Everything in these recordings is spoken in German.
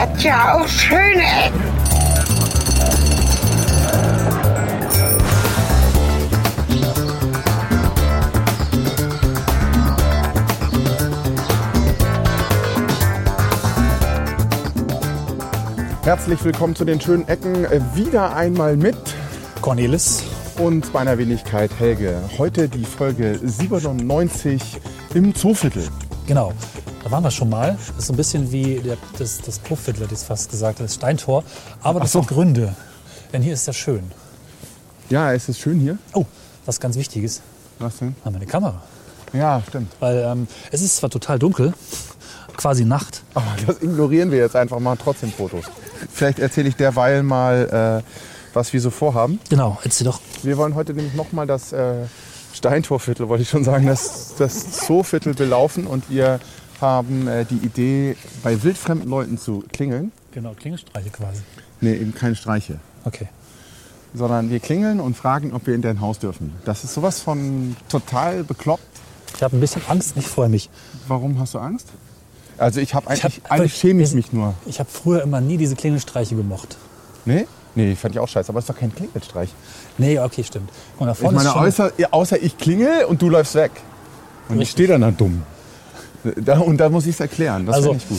hat ja auch schöne Ecken. Herzlich willkommen zu den schönen Ecken. Äh, Wieder einmal mit Cornelis. und meiner Wenigkeit Helge. Heute die Folge 97 im Zooviertel. Genau. Da waren wir schon mal. Das ist so ein bisschen wie der, das, das Puffviertel, hätte ich fast gesagt, das Steintor. Aber das so. hat Gründe. Denn hier ist ja schön. Ja, es ist schön hier. Oh, was ganz Wichtiges. Was denn? Haben wir eine Kamera. Ja, stimmt. Weil ähm, es ist zwar total dunkel, quasi Nacht. Aber das ignorieren wir jetzt einfach mal trotzdem Fotos. Vielleicht erzähle ich derweil mal, äh, was wir so vorhaben. Genau, erzähl doch. Wir wollen heute nämlich nochmal das äh, Steintorviertel, wollte ich schon sagen, das, das Zooviertel belaufen. Und wir haben äh, die Idee, bei wildfremden Leuten zu klingeln. Genau, Klingelstreiche quasi. Nee, eben keine Streiche. Okay. sondern wir klingeln und fragen, ob wir in dein Haus dürfen. Das ist sowas von total bekloppt. Ich habe ein bisschen Angst, ich freue mich. Warum hast du Angst? Also ich habe Ich eigentlich, hab- eigentlich schäme ich mich nur. Ich habe früher immer nie diese Klingelstreiche gemocht. Nee? Nee, fand ich auch scheiße, aber es ist doch kein Klingelstreich. Nee, okay, stimmt. Und da Ich vorne meine, ist schon, außer, außer ich klingel und du läufst weg. Und ich Richtig. stehe dann da dumm. Da, und da muss ich es erklären. Das Also- ich gut.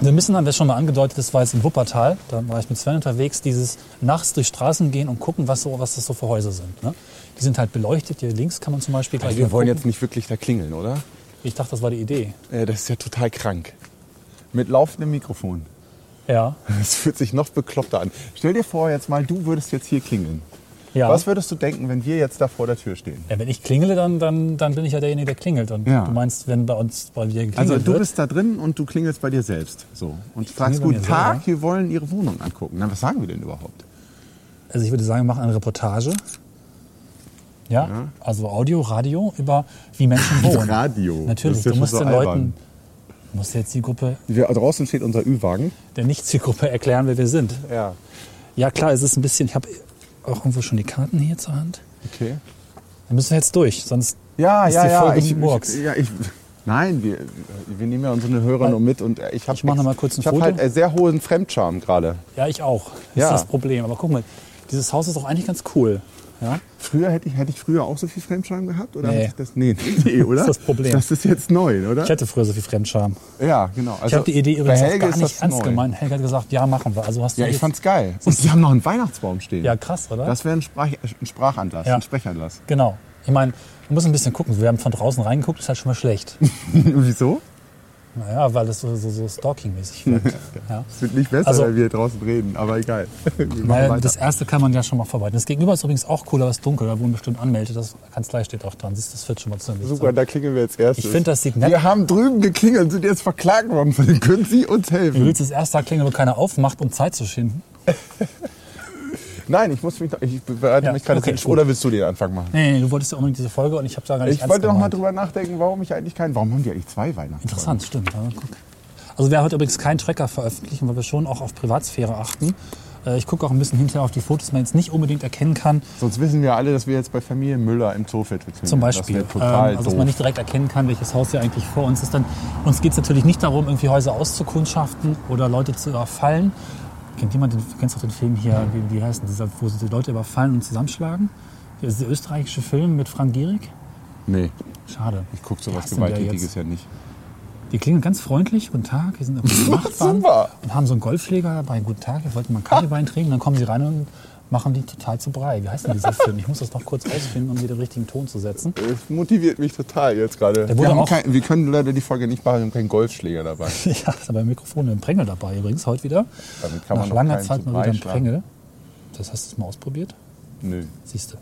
Wir müssen, haben wir schon mal angedeutet, das war jetzt in Wuppertal. Da war ich mit Sven unterwegs, dieses nachts durch Straßen gehen und gucken, was, so, was das so für Häuser sind. Ne? Die sind halt beleuchtet. Hier links kann man zum Beispiel gleich Wir mal wollen gucken. jetzt nicht wirklich da klingeln, oder? Ich dachte, das war die Idee. Äh, Das ist ja total krank. Mit laufendem Mikrofon. Ja. Das fühlt sich noch bekloppter an. Stell dir vor, jetzt mal, du würdest jetzt hier klingeln. Ja. Was würdest du denken, wenn wir jetzt da vor der Tür stehen? ja wenn ich klingele, dann, dann, dann bin ich ja derjenige, der klingelt. Und Ja. du meinst, wenn bei uns bei dir geklingelt Also du wird, bist da drin und du klingelst bei dir selbst. So. Und fragst, guten Tag, selber. wir wollen Ihre Wohnung angucken. Na, was sagen wir denn überhaupt? also ich würde sagen, wir machen eine Reportage. Ja, also Audio, Radio über wie Menschen wohnen. Radio. Natürlich, ja du musst den so Leuten, albern. du musst jetzt die Gruppe, Wir, draußen steht unser Ü-Wagen. der Nicht-Zielgruppe erklären, wer wir sind. Ja. Ja klar, es ist ein bisschen, ich habe auch irgendwo schon die Karten hier zur Hand. Okay. Da müssen wir jetzt durch, sonst Ja, ist ja, die ja. Folge Ich, Murks. ich, ja ich, nein, wir, wir nehmen ja unsere Hörer nur mit. Und ich habe Ich mach noch mal kurz ein ich Foto. halt äh, sehr hohen Fremdscham gerade. Ja, ich auch. Das Ja. ist das Problem. Aber guck mal, dieses Haus ist auch eigentlich ganz cool. Ja? Früher hätte ich, hätte ich früher auch so viel Fremdscham gehabt? Oder Nee. das? Nee, nee, oder? Das ist das Problem. Das ist jetzt neu, oder? Ich hatte früher so viel Fremdscham. ja, genau. Also Ich habe die Idee übrigens auch gar nicht ernst neu. gemeint. Helge hat gesagt, ja, machen wir. Also hast du Ja, ich fand's geil. Und sie haben noch einen Weihnachtsbaum stehen. Ja, krass, oder? Das wäre ein, Sprach, ein Sprachanlass, Ja. ein Sprechanlass. Genau. Ich meine, du musst ein bisschen gucken. Wir haben von draußen reingeguckt, ist halt schon mal schlecht. Wieso? Naja, weil das so, so, so stalking-mäßig wirkt. ja. Es wird nicht besser, Also- weil wir draußen reden, aber egal. Weiter. das erste kann man ja schon mal vorbereiten. Das Gegenüber ist übrigens auch cool, aber es ist dunkel. Da wurden bestimmt anmeldet. Das Kanzlei steht auch dran. Siehst du, das wird schon mal ziemlich. Super, da klingeln wir jetzt erst. Ich finde, das sieht nett. Wir haben drüben geklingelt und sind jetzt verklagt worden. Können Sie uns Du helfen? willst das erst da klingeln, wo keiner aufmacht, um Zeit zu schinden? Nein, ich muss mich, noch- ich bereite Ja, mich gerade okay, gut. Oder willst du den Anfang machen? Nee, nee, du wolltest ja unbedingt diese Folge und ich habe da gar nicht Ich wollte noch mal drüber nachdenken, warum ich eigentlich keinen. Warum haben die eigentlich zwei Weihnachtsbäume? Interessant, stimmt. Ja. Also wir heute übrigens keinen Tracker veröffentlichen, weil wir schon auch auf Privatsphäre achten. Äh, Ich gucke auch ein bisschen hinterher auf die Fotos, man jetzt nicht unbedingt erkennen kann. Sonst wissen wir alle, dass wir jetzt bei Familie Müller im Zooviertel sind. Zum Beispiel. Das total ähm, also dass man nicht direkt erkennen kann, welches Haus hier eigentlich vor uns ist. Dann, uns geht es natürlich nicht darum, irgendwie Häuser auszukundschaften oder Leute zu überfallen. Kennt jemand, den, du kennst doch den Film hier, wie, wie heißt denn dieser, wo sie die Leute überfallen und zusammenschlagen? Das ist der österreichische Film mit Frank Gierig. nee, Schade. ich gucke sowas Gewalttätiges ja nicht. Die klingen ganz freundlich, guten Tag, wir sind auf dem Super. und haben so einen Golfschläger dabei, guten Tag, wir wollten mal einen Kaffeewein trinken, dann kommen sie rein und machen die total zu Brei. Wie heißt denn dieser Film? Ich muss das noch kurz ausfinden, um wieder den richtigen Ton zu setzen. Es motiviert mich total jetzt gerade. Wir, haben auch- kein, wir können leider die Folge nicht machen, wir haben keinen Golfschläger dabei. Ja, ist aber ein Mikrofon mit einem Prängel dabei übrigens, heute wieder. Damit kann man Nach noch langer Zeit mal wieder ein Prängel. Das hast du mal ausprobiert? Nö. Siehst du.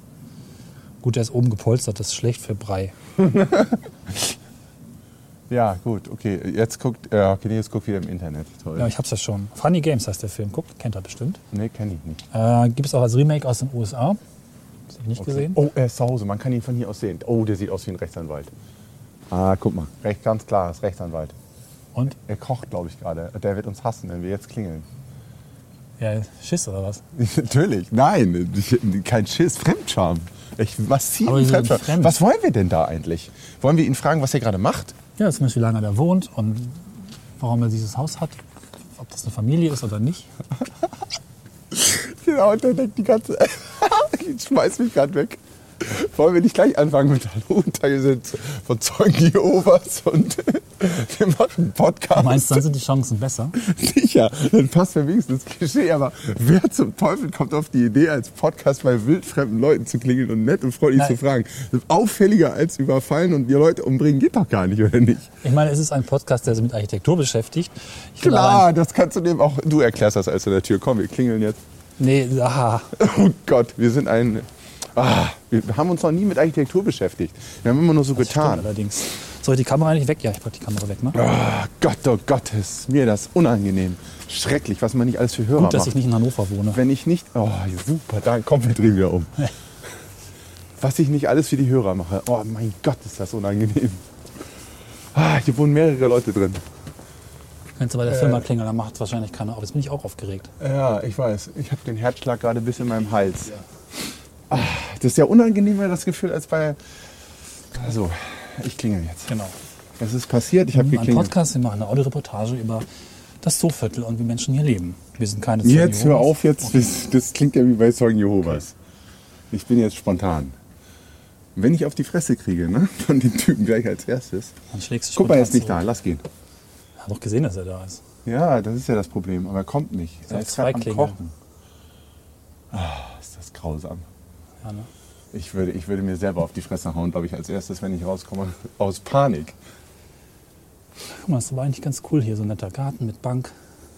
Gut, der ist oben gepolstert, das ist schlecht für Brei. Ja, gut, okay. Jetzt guckt, ja, okay, jetzt guckt wieder im Internet. Toll. Ja, ich hab's ja schon. Funny Games heißt der Film. Guckt, kennt er bestimmt. nee, kenne ich nicht. Äh, Gibt es auch als Remake aus den USA. Das hab ich nicht Okay. gesehen. Oh, er ist zu Hause, man kann ihn von hier aus sehen. Oh, der sieht aus wie ein Rechtsanwalt. Ah, guck mal, recht ganz klar, ist Rechtsanwalt. Und? Er kocht, glaube ich, gerade. Der wird uns hassen, wenn wir jetzt klingeln. Ja, Schiss oder was? Natürlich, nein, kein Schiss, Fremdscham. Ich massiven Fremdscham. fremd. Was wollen wir denn da eigentlich? Wollen wir ihn fragen, was er gerade macht? Ja, zum Beispiel, wie lange er wohnt und warum er dieses Haus hat. Ob das eine Familie ist oder nicht. Genau, und der denkt die ganze ich schmeiß mich gerade weg. Wollen wir nicht gleich anfangen mit Hallo und wir sind von Zeugen Jehovas und wir machen einen Podcast. Du meinst, dann sind die Chancen besser? Sicher, dann passt mir wenigstens das Klischee, aber wer zum Teufel kommt auf die Idee, als Podcast bei wildfremden Leuten zu klingeln und nett und freundlich Nein. zu fragen? Auffälliger als überfallen und die Leute umbringen geht doch gar nicht, oder nicht? Ich meine, es ist ein Podcast, der sich mit Architektur beschäftigt. Ich Klar, das kannst du dem auch, du erklärst das als an der Tür. Komm, wir klingeln jetzt. Nee, aha. Oh Gott, wir sind ein. Ah, wir haben uns noch nie mit Architektur beschäftigt. Wir haben immer nur so Stimmt getan. allerdings. Soll ich die Kamera nicht weg? Ja, ich pack die Kamera weg. Ne? Oh Gott, oh Gott, ist mir das unangenehm. Schrecklich, was man nicht alles für Hörer Gut, dass ich macht. nicht in Hannover wohne. Wenn ich nicht. Oh, super, da kommt wir drehen wieder um. Was ich nicht alles für die Hörer mache. Oh mein Gott, ist das unangenehm. Ah, hier wohnen mehrere Leute drin. Könntest du bei der Firma klingeln, dann macht es wahrscheinlich keiner auf. Jetzt bin ich auch aufgeregt. Ja, ich weiß. Ich habe den Herzschlag gerade bis in meinem Hals. Ah, das ist ja unangenehmer das Gefühl als bei. Also, ich klingel jetzt. Genau. Es ist passiert, ich habe Ein geklingelt. Podcast, wir machen eine Audioreportage über das Zooviertel und wie Menschen hier leben. Wir sind keine Zeugen Jetzt hör Jehovas. auf, jetzt. Das, das klingt ja wie bei Zeugen Jehovas. Ich bin jetzt spontan. Wenn ich auf die Fresse kriege, ne, von den Typen gleich als erstes. Dann schlägst du Guck mal, er ist nicht da, zurück. lass gehen. Ich habe doch gesehen, dass er da ist. Ja, das ist ja das Problem, aber er kommt nicht. Er ist zwei gerade am? Kochen. Ah, ist das grausam. Ja, ne? Ich würde, ich würde mir selber auf die Fresse hauen, glaube ich, als erstes, wenn ich rauskomme, aus Panik. Guck mal, das aber eigentlich ganz cool hier, so ein netter Garten mit Bank,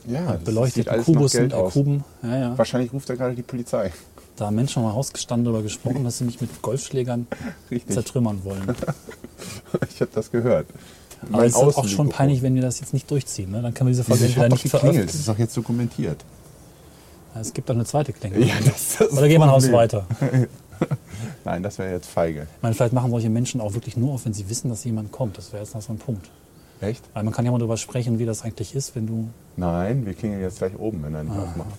Ja, sieht beleuchteten äh, aus. Kuben. Ja, ja. Wahrscheinlich ruft er gerade die Polizei. Da haben Menschen mal rausgestanden darüber gesprochen, dass sie mich mit Golfschlägern Richtig. zertrümmern wollen. Ich habe das gehört. Aber es ist auch schon peinlich, wenn wir das jetzt nicht durchziehen. Ne? Dann können wir diese Folge nicht geklingelt. Das veröffentlichen. ist doch jetzt dokumentiert. Es gibt auch eine zweite Klingel. Ja, das das Oder gehen wir ein Haus Problem. weiter. Nein, das wäre jetzt feige. Ich meine, vielleicht machen solche Menschen auch wirklich nur auf, wenn sie wissen, dass jemand kommt. Das wäre jetzt noch so ein Punkt. Echt? Weil man kann ja mal darüber sprechen, wie das eigentlich ist, wenn du. Nein, wir klingeln jetzt gleich oben, wenn er Ah. nicht aufmacht.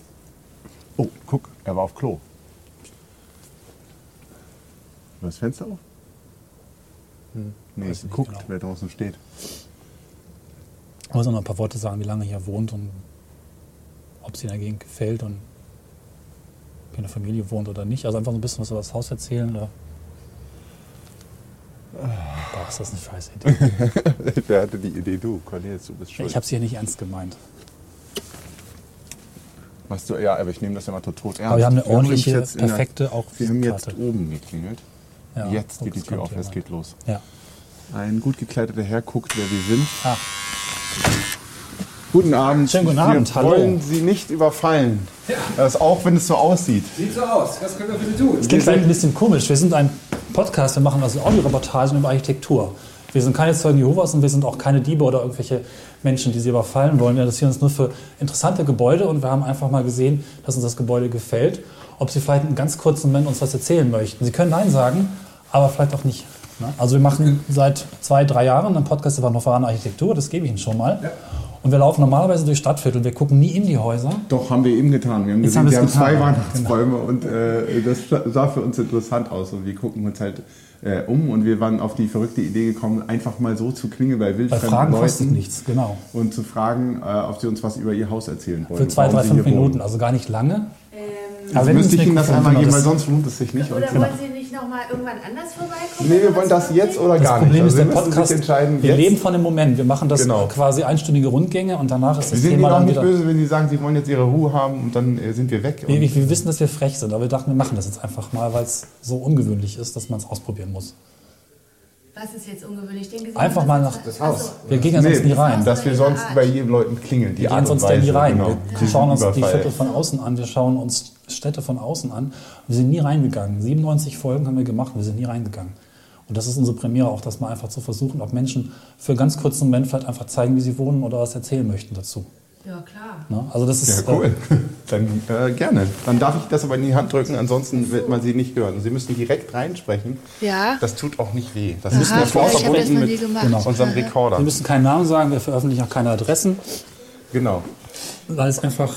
Oh, guck, er war auf Klo. War das Fenster auf? Hm. Nee, Weiß guckt, genau. wer draußen steht. Ich muss noch mal ein paar Worte sagen, wie lange er hier wohnt und ob es der Gegend gefällt und in der Familie wohnt oder nicht. Also einfach so ein bisschen was über das Haus erzählen. Oder Boah, ist das eine scheiße Idee. wer hatte die Idee? Du, Cornelius, du bist schuld. Ich habe es hier nicht ernst gemeint. Was du, ja, aber ich nehme das ja mal tot ernst. Aber wir haben eine ordentliche, jetzt in der- perfekte auch Wir haben jetzt Karte. oben geklingelt. Ja, jetzt oh, geht die das Tür auf, es geht los. Ja. Ein gut gekleideter Herr guckt, wer wir sind. Ah, Guten Abend. Schönen guten Abend, Wir hallo. wollen Sie nicht überfallen. Das auch wenn es so aussieht. Sieht so aus. Was können wir für Sie tun? das klingt vielleicht ein bisschen komisch. Wir sind ein Podcast, wir machen also Audioreportagen über Architektur. Wir sind keine Zeugen Jehovas und wir sind auch keine Diebe oder irgendwelche Menschen, die sie überfallen wollen. Wir interessieren uns nur für interessante Gebäude und wir haben einfach mal gesehen, dass uns das Gebäude gefällt. Ob Sie vielleicht einen ganz kurzen Moment uns was erzählen möchten. Sie können Nein sagen, aber vielleicht auch nicht. Also wir machen seit zwei, drei Jahren einen Podcast über Hannoveraner Architektur, das gebe ich Ihnen schon mal. Und wir laufen normalerweise durch Stadtviertel, wir gucken nie in die Häuser. Doch, haben wir eben getan. Wir haben Jetzt gesehen, haben wir haben zwei. Weihnachtsbäume und äh, das sah für uns interessant aus. Und wir gucken uns halt äh, um und wir waren auf die verrückte Idee gekommen, einfach mal so zu klingeln bei wildfremden Fragen kostet Leuten nichts, genau. und zu fragen, äh, ob sie uns was über ihr Haus erzählen wollen. Für zwei, drei, fünf Minuten, wohnen. also gar nicht lange. Also wenn müsste ich Ihnen das einmal genau, geben, weil das- sonst lohnt es sich nicht. Oder wollen Sie nicht noch mal irgendwann anders vorbeikommen? nee, wir wollen das jetzt oder Das gar Problem nicht. ist, Also der Sie müssen Podcast, entscheiden, wir jetzt. leben von dem Moment. Wir machen das Genau. quasi einstündige Rundgänge und danach ist Wir das sind Ihnen Thema auch dann nicht wieder... böse, wenn Sie sagen, Sie wollen jetzt Ihre Ruhe haben und dann äh, sind wir weg. Wir, Und wir, wir wissen, dass wir frech sind, aber wir dachten, wir machen das jetzt einfach mal, weil es so ungewöhnlich ist, dass man es ausprobieren muss. Was ist jetzt ungewöhnlich? Den gesehen Einfach mal nach- das Haus. So. Wir gehen ja sonst nie rein. Dass wir sonst bei jedem Leuten klingeln. Die Wir gehen sonst da nie Weise, rein. Genau. Wir Diesen schauen uns die Überfall. Viertel von außen an, wir schauen uns Städte von außen an. Wir sind nie reingegangen. 97 Folgen haben wir gemacht, wir sind nie reingegangen. Und das ist unsere Premiere auch, das mal einfach zu versuchen, ob Menschen für einen ganz kurzen Moment vielleicht einfach zeigen, wie sie wohnen oder was erzählen möchten dazu. Ja, klar. Ne? Also das Ja, ist cool. Dann äh, gerne. Dann darf ich das aber in die Hand drücken, ansonsten wird man sie nicht hören. Sie müssen direkt reinsprechen. Ja. Das tut auch nicht weh. Das Aha, ist ja hab das verbunden mit gemacht. Genau. unserem Wir Rekorder. müssen keinen Namen sagen, wir veröffentlichen auch keine Adressen, Genau. weil es einfach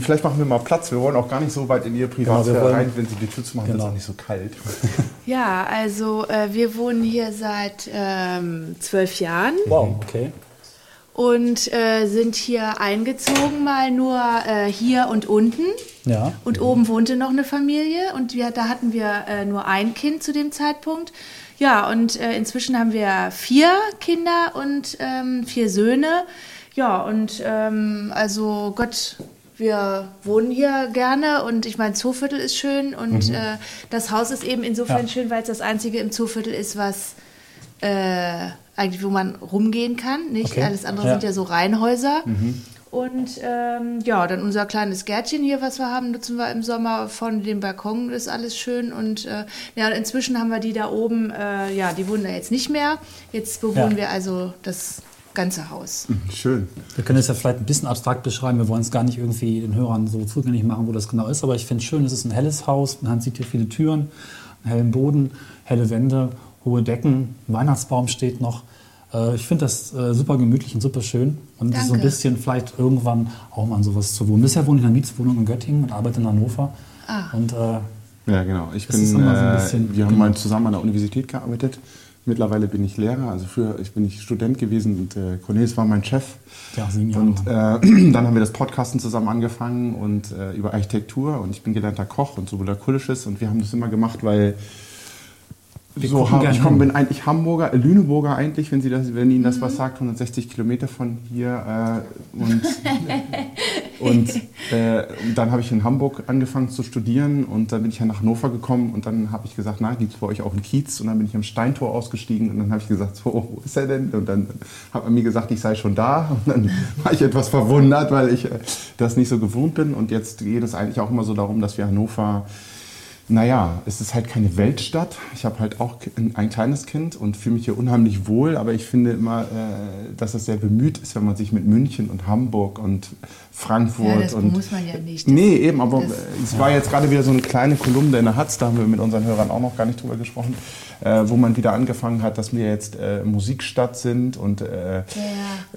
Vielleicht machen wir mal Platz. Wir wollen auch gar nicht so weit in Ihre Privatsphäre Genau, wir wollen- rein. Wenn Sie die Tür zumachen, Genau. wird es auch nicht so kalt. Ja, also äh, wir wohnen hier seit ähm, zwölf Jahren Wow, okay. Und äh, sind hier eingezogen, mal nur äh, hier und unten. Ja. Und oben wohnte noch eine Familie und wir, da hatten wir äh, nur ein Kind zu dem Zeitpunkt. Ja, und äh, inzwischen haben wir vier Kinder und ähm, vier Söhne. Ja, und ähm, also Gott, wir wohnen hier gerne und ich meine, Zooviertel ist schön und äh, das Haus ist eben insofern Ja. schön, weil es das einzige im Zooviertel ist, was äh, eigentlich, wo man rumgehen kann. Nicht? Okay. Alles andere Ja. sind ja so Reihenhäuser. Und ähm, ja, dann unser kleines Gärtchen hier, was wir haben, nutzen wir im Sommer von dem Balkon, ist alles schön. Und äh, ja, inzwischen haben wir die da oben, äh, ja, die wohnen da jetzt nicht mehr. Jetzt bewohnen Ja. wir also das ganze Haus. Schön. Wir können es ja vielleicht ein bisschen abstrakt beschreiben. Wir wollen es gar nicht irgendwie den Hörern so zugänglich machen, wo das genau ist. Aber ich finde es schön, es ist ein helles Haus. Man sieht hier viele Türen, einen hellen Boden, helle Wände, hohe Decken. Ein Weihnachtsbaum steht noch. Äh, Ich finde das äh, super gemütlich und super schön. Und es ist so ein Danke. bisschen vielleicht irgendwann auch mal an sowas zu wohnen. Bisher wohne ich in einer Mietswohnung in Göttingen und arbeite in Hannover. Ah. Und äh, Ja, genau. Ich bin, so ein äh, bisschen- wir haben genau. mal zusammen an der Universität gearbeitet. Mittlerweile bin ich Lehrer, also früher ich bin ich Student gewesen und äh, Cornelis war mein Chef. ja, sieben Jahre. Und äh, dann haben wir das Podcasten zusammen angefangen und äh, über Architektur und ich bin gelernter Koch und sowohl Kulisches und wir haben das immer gemacht, weil Wir so, ich komm, bin eigentlich Hamburger, äh, Lüneburger eigentlich, wenn Sie das, wenn Ihnen Mhm. das was sagt, 160 Kilometer von hier äh, und und äh, dann habe ich in Hamburg angefangen zu studieren und dann bin ich ja nach Hannover gekommen und dann habe ich gesagt, na, gibt es bei euch auch einen Kiez? Und dann bin ich am Steintor ausgestiegen und dann habe ich gesagt, so, wo ist er denn? Und dann hat man mir gesagt, ich sei schon da und dann war ich etwas verwundert, weil ich äh, das nicht so gewohnt bin und jetzt geht es eigentlich auch immer so darum, dass wir Hannover naja, es ist halt keine Weltstadt. Ich habe halt auch ein, ein kleines Kind und fühle mich hier unheimlich wohl, aber ich finde immer, äh, dass es sehr bemüht ist, wenn man sich mit München und Hamburg und Frankfurt Ja, das und. muss man ja nicht. Nee, eben, aber es war jetzt gerade wieder so eine kleine Kolumne in der Hatz, da haben wir mit unseren Hörern auch noch gar nicht drüber gesprochen, äh, wo man wieder angefangen hat, dass wir jetzt äh, Musikstadt sind und Ja.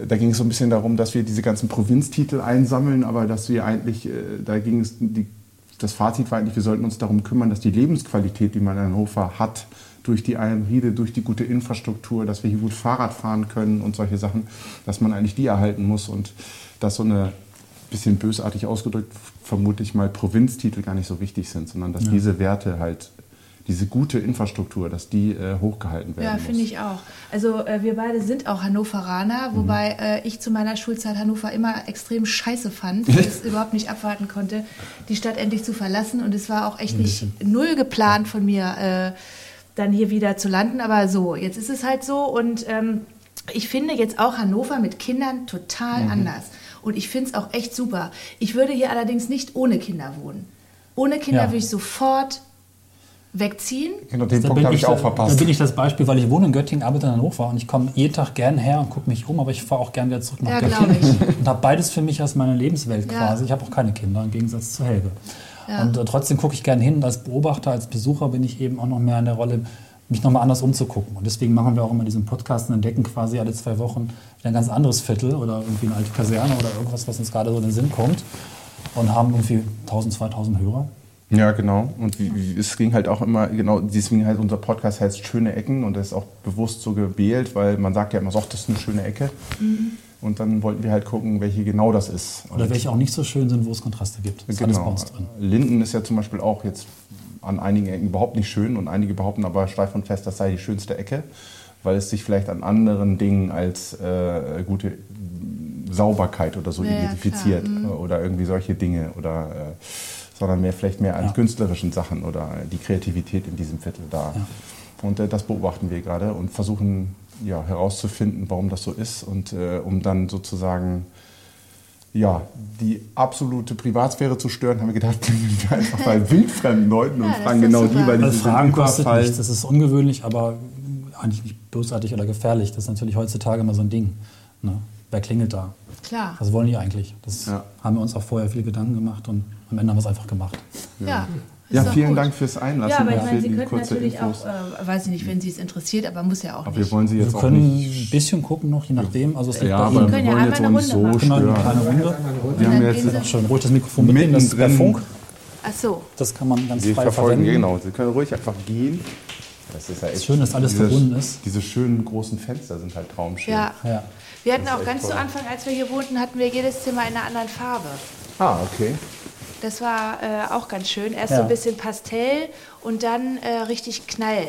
da ging es so ein bisschen darum, dass wir diese ganzen Provinztitel einsammeln, aber dass wir eigentlich, da ging es, die, das Fazit war eigentlich, wir sollten uns darum kümmern, dass die Lebensqualität, die man in Hannover hat, durch die Einriede, durch die gute Infrastruktur, dass wir hier gut Fahrrad fahren können und solche Sachen, dass man eigentlich die erhalten muss. Und dass so eine bisschen bösartig ausgedrückt, vermute ich mal, Provinztitel gar nicht so wichtig sind, sondern dass diese Werte halt, diese gute Infrastruktur, dass die äh, hochgehalten werden Ja, finde ich auch. Also äh, wir beide sind auch Hannoveraner, wobei äh, ich zu meiner Schulzeit Hannover immer extrem scheiße fand und es überhaupt nicht abwarten konnte, die Stadt endlich zu verlassen. Und es war auch echt nicht null geplant von mir, äh, dann hier wieder zu landen. Aber so, jetzt ist es halt so und ähm, ich finde jetzt auch Hannover mit Kindern total anders. Und ich finde es auch echt super. Ich würde hier allerdings nicht ohne Kinder wohnen. Ohne Kinder Ja. würde ich sofort wegziehen. Genau, den Da Punkt bin, habe ich, ich auch da verpasst. bin ich das Beispiel, weil ich wohne in Göttingen, arbeite in Hannover und ich komme jeden Tag gern her und gucke mich um, aber ich fahre auch gern wieder zurück nach Ja, Göttingen und habe beides für mich als meine Lebenswelt Ja. quasi. Ich habe auch keine Kinder im Gegensatz zu Helge. Ja. Und äh, trotzdem gucke ich gern hin. und Als Beobachter, als Besucher bin ich eben auch noch mehr in der Rolle, mich nochmal anders umzugucken. Und deswegen machen wir auch immer diesen Podcast und entdecken quasi alle zwei Wochen wieder ein ganz anderes Viertel oder irgendwie eine alte Kaserne oder irgendwas, was uns gerade so in den Sinn kommt. Und haben irgendwie 1000, 2000 Hörer. Ja, genau. Und wie, wie, es ging halt auch immer, genau, deswegen halt unser Podcast heißt Schöne Ecken und das ist auch bewusst so gewählt, weil man sagt ja immer, so, das ist eine schöne Ecke. Und dann wollten wir halt gucken, welche genau das ist. Oder welche auch nicht so schön sind, wo es Kontraste gibt. Ist genau. Linden ist ja zum Beispiel auch jetzt an einigen Ecken überhaupt nicht schön und einige behaupten aber steif und fest, das sei die schönste Ecke, weil es sich vielleicht an anderen Dingen als äh, gute Sauberkeit oder so Ja, ja, identifiziert klar, mhm. oder irgendwie solche Dinge oder äh, sondern mehr vielleicht mehr an Ja. künstlerischen Sachen oder die Kreativität in diesem Viertel da. Und äh, das beobachten wir gerade und versuchen ja, herauszufinden, warum das so ist und äh, um dann sozusagen ja, die absolute Privatsphäre zu stören, haben wir gedacht, bringen wir einfach bei wildfremden Leuten und Ja, das fragen genau super. die, weil die Fragen kostet Überfall. nichts. Das ist ungewöhnlich, aber eigentlich nicht bösartig oder gefährlich. Das ist natürlich heutzutage immer so ein Ding. Ne? Wer klingelt da? Klar. Was wollen die eigentlich? Das Ja. haben wir uns auch vorher viele Gedanken gemacht und am Ende haben wir es einfach gemacht. Ja. Ja, doch vielen gut. Dank fürs Einlassen Ja, aber ich und meine, für Sie die könnten kurze natürlich Infos. auch, äh, weiß ich nicht, wenn Sie es interessiert, aber muss ja auch aber nicht. wir wollen Sie jetzt Wir auch können nicht. ein bisschen gucken noch, je nachdem. Also es liegt Ja, aber wir können ja wollen jetzt auch einmal nicht eine so Runde Genau, eine kleine Runde. Wir haben jetzt schön ruhig das Mikrofon mitnehmen, das ist Mittendrin. Funk. Ach so. Das kann man ganz Sie frei verfolgen, verwenden. genau. Sie können ruhig einfach gehen. Das ist ja echt Schön, dass alles diese, verbunden ist. Diese schönen großen Fenster sind halt traumschön. Ja. Ja. Wir hatten Das auch ganz zu toll. Anfang, als wir hier wohnten, hatten wir jedes Zimmer in einer anderen Farbe. Ah, okay. Das war äh, auch ganz schön. Erst Ja. so ein bisschen Pastell und dann äh, richtig Knall.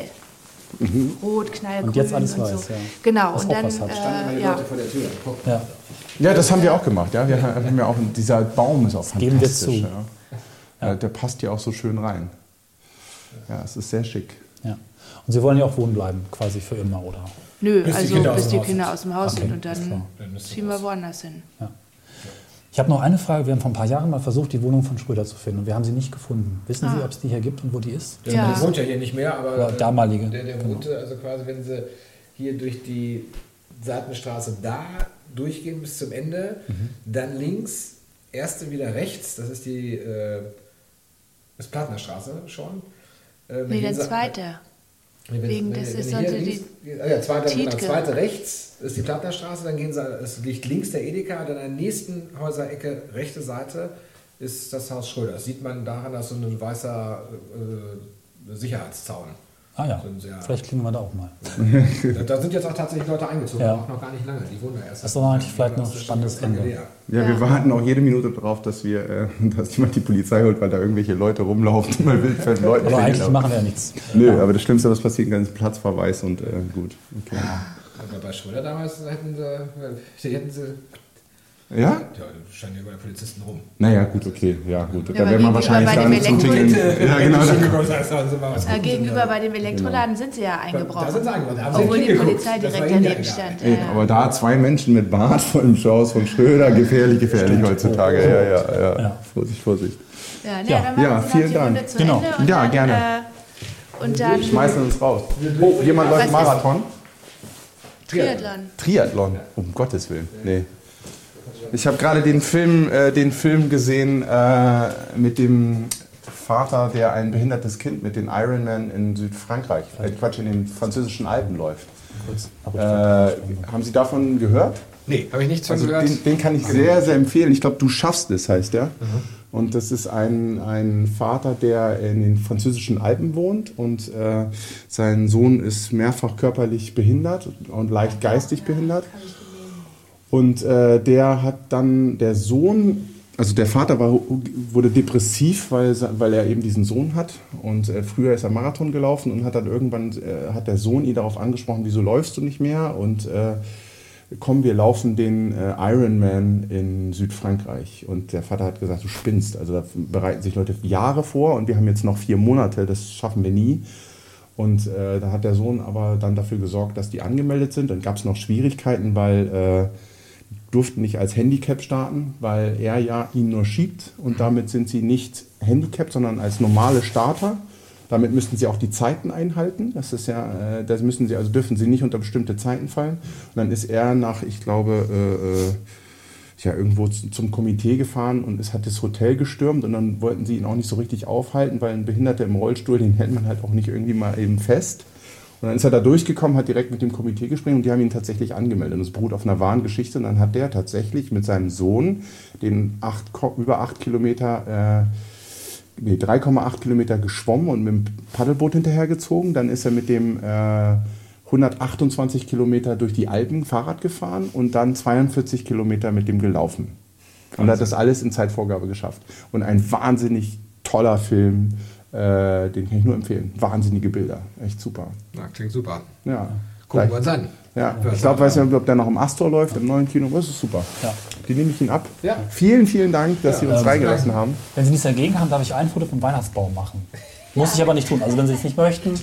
Rot, Knallgrün Und jetzt alles und weiß, so. ja. Genau, Was und dann was hat. Standen meine äh, ja. Leute vor der Tür. Guck. Ja. Ja, das haben wir auch gemacht. Ja, wir haben ja auch dieser Baum ist auch geben wir fantastisch. zu. Ja. Ja, der passt hier auch so schön rein. Ja, es ist sehr schick. ja. Und Sie wollen ja auch wohnen bleiben, quasi für immer, oder? Nö, Bis die also Kinder aus bis dem die Haus Kinder sind. aus dem Haus Okay, sind und dann ziehen wir woanders hin. Ich habe noch eine Frage. Wir haben vor ein paar Jahren mal versucht, die Wohnung von Schröder zu finden und wir haben sie nicht gefunden. Wissen Sie, Ah. ob es die hier gibt und wo die ist? Der Ja. wohnt ja hier nicht mehr, aber Ja, damalige. der, der wohnte also quasi, wenn sie hier durch die Seitenstraße da durchgehen bis zum Ende, dann links, erste wieder rechts, das ist die äh, ist Plattnerstraße schon. Äh, dann Nee, der sie- zweite. Wenn- Wegen wenn- des wenn ist sonst links- ja, zweite, genau, zweite rechts ist die Plattnerstraße, dann gehen sie, es liegt links der Edeka, dann an der nächsten Häuserecke, rechte Seite, ist das Haus Schröder. Das sieht man daran, dass so ein weißer äh, Sicherheitszaun. Ah ja, ein vielleicht klingen wir da auch mal. Da, da sind jetzt auch tatsächlich Leute eingezogen, Ja. auch noch gar nicht lange. Die wohnen da erst. Das ist doch eigentlich vielleicht noch ein spannendes Ende. Ja, Ja. wir warten auch jede Minute darauf, dass wir, äh, dass jemand die Polizei holt, weil da irgendwelche Leute rumlaufen, die mal wild für Leuten Aber eigentlich machen wir ja nichts. Nö, aber das Schlimmste, was passieren kann, ist Platzverweis und äh, gut. Okay. Aber bei Schröder damals hätten sie, hätten sie Ja? ja, die standen ja bei Polizisten rum. Naja, gut, okay. Ja, gut. Ja, da wäre man gegenüber wahrscheinlich bei gar nicht zum Tingeln. Ja, genau. Äh, gegenüber bei dem Elektroladen sind sie ja eingebrochen. Da sind sie eingebrochen. Obwohl die. Polizei direkt daneben stand. Aber da zwei Menschen mit Bart vor dem Haus von Schröder, gefährlich, gefährlich heutzutage. Ja, ja, ja. Ja. Vorsicht, Vorsicht. Ja, Ja. dann machen Ja, Sie vielen Dank. Genau. Ja, dann, gerne. Äh, und dann Schmeißen uns raus. Oh, jemand läuft Marathon? Triathlon. Triathlon, um Gottes Willen. Nee. Ich habe gerade den Film, äh, den Film gesehen äh, mit dem Vater, der ein behindertes Kind mit den Ironman in Südfrankreich, äh, Quatsch, in den französischen Alpen läuft. Äh, haben Sie davon gehört? Nee, habe ich nichts von Also gehört. den, den kann ich sehr, sehr empfehlen. Ich glaube, du schaffst es, heißt der. Und das ist ein, ein Vater, der in den französischen Alpen wohnt und äh, sein Sohn ist mehrfach körperlich behindert und leicht geistig behindert. Und äh, der hat dann, der Sohn, also der Vater war, wurde depressiv, weil, weil er eben diesen Sohn hat. Und äh, früher ist er Marathon gelaufen und hat dann irgendwann, äh, hat der Sohn ihn darauf angesprochen, wieso läufst du nicht mehr? Und äh, komm, wir laufen den äh, Ironman in Südfrankreich. Und der Vater hat gesagt, du spinnst. Also da bereiten sich Leute Jahre vor und wir haben jetzt noch vier Monate, das schaffen wir nie. Und äh, da hat der Sohn aber dann dafür gesorgt, dass die angemeldet sind. Dann gab es noch Schwierigkeiten, weil durften nicht als Handicap starten, weil er ja ihn nur schiebt und damit sind sie nicht Handicap, sondern als normale Starter. Damit müssten sie auch die Zeiten einhalten. Das ist ja, äh, das müssen sie, also dürfen sie nicht unter bestimmte Zeiten fallen. Und dann ist er nach, ich glaube, äh, äh, ja, irgendwo zu- zum Komitee gefahren und es hat das Hotel gestürmt und dann wollten sie ihn auch nicht so richtig aufhalten, weil ein Behinderter im Rollstuhl, den hält man halt auch nicht irgendwie mal eben fest. Und dann ist er da durchgekommen, hat direkt mit dem Komitee gesprochen und die haben ihn tatsächlich angemeldet. Und es beruht auf einer wahren Geschichte. Und dann hat der tatsächlich mit seinem Sohn den acht, über acht Kilometer, äh, nee, 3,8 Kilometer geschwommen und mit dem Paddelboot hinterhergezogen. Dann ist er mit dem äh, 128 Kilometer durch die Alpen Fahrrad gefahren und dann 42 Kilometer mit dem gelaufen. Und hat das alles in Zeitvorgabe geschafft. Und ein wahnsinnig toller Film, äh, den kann ich nur empfehlen. Wahnsinnige Bilder, echt super. Na, klingt super. Ja. Gucken wir uns an. Ja, ich glaube, weiß nicht, ob der noch im Astor läuft, im neuen Kino. Das ist super. Ja. Die nehme ich ihn ab. Ja. Vielen, vielen Dank, dass Sie uns ähm, reingelassen haben. Wenn Sie nichts dagegen haben, darf ich ein Foto vom Weihnachtsbaum machen. Muss ich aber nicht tun. Also wenn Sie es nicht möchten,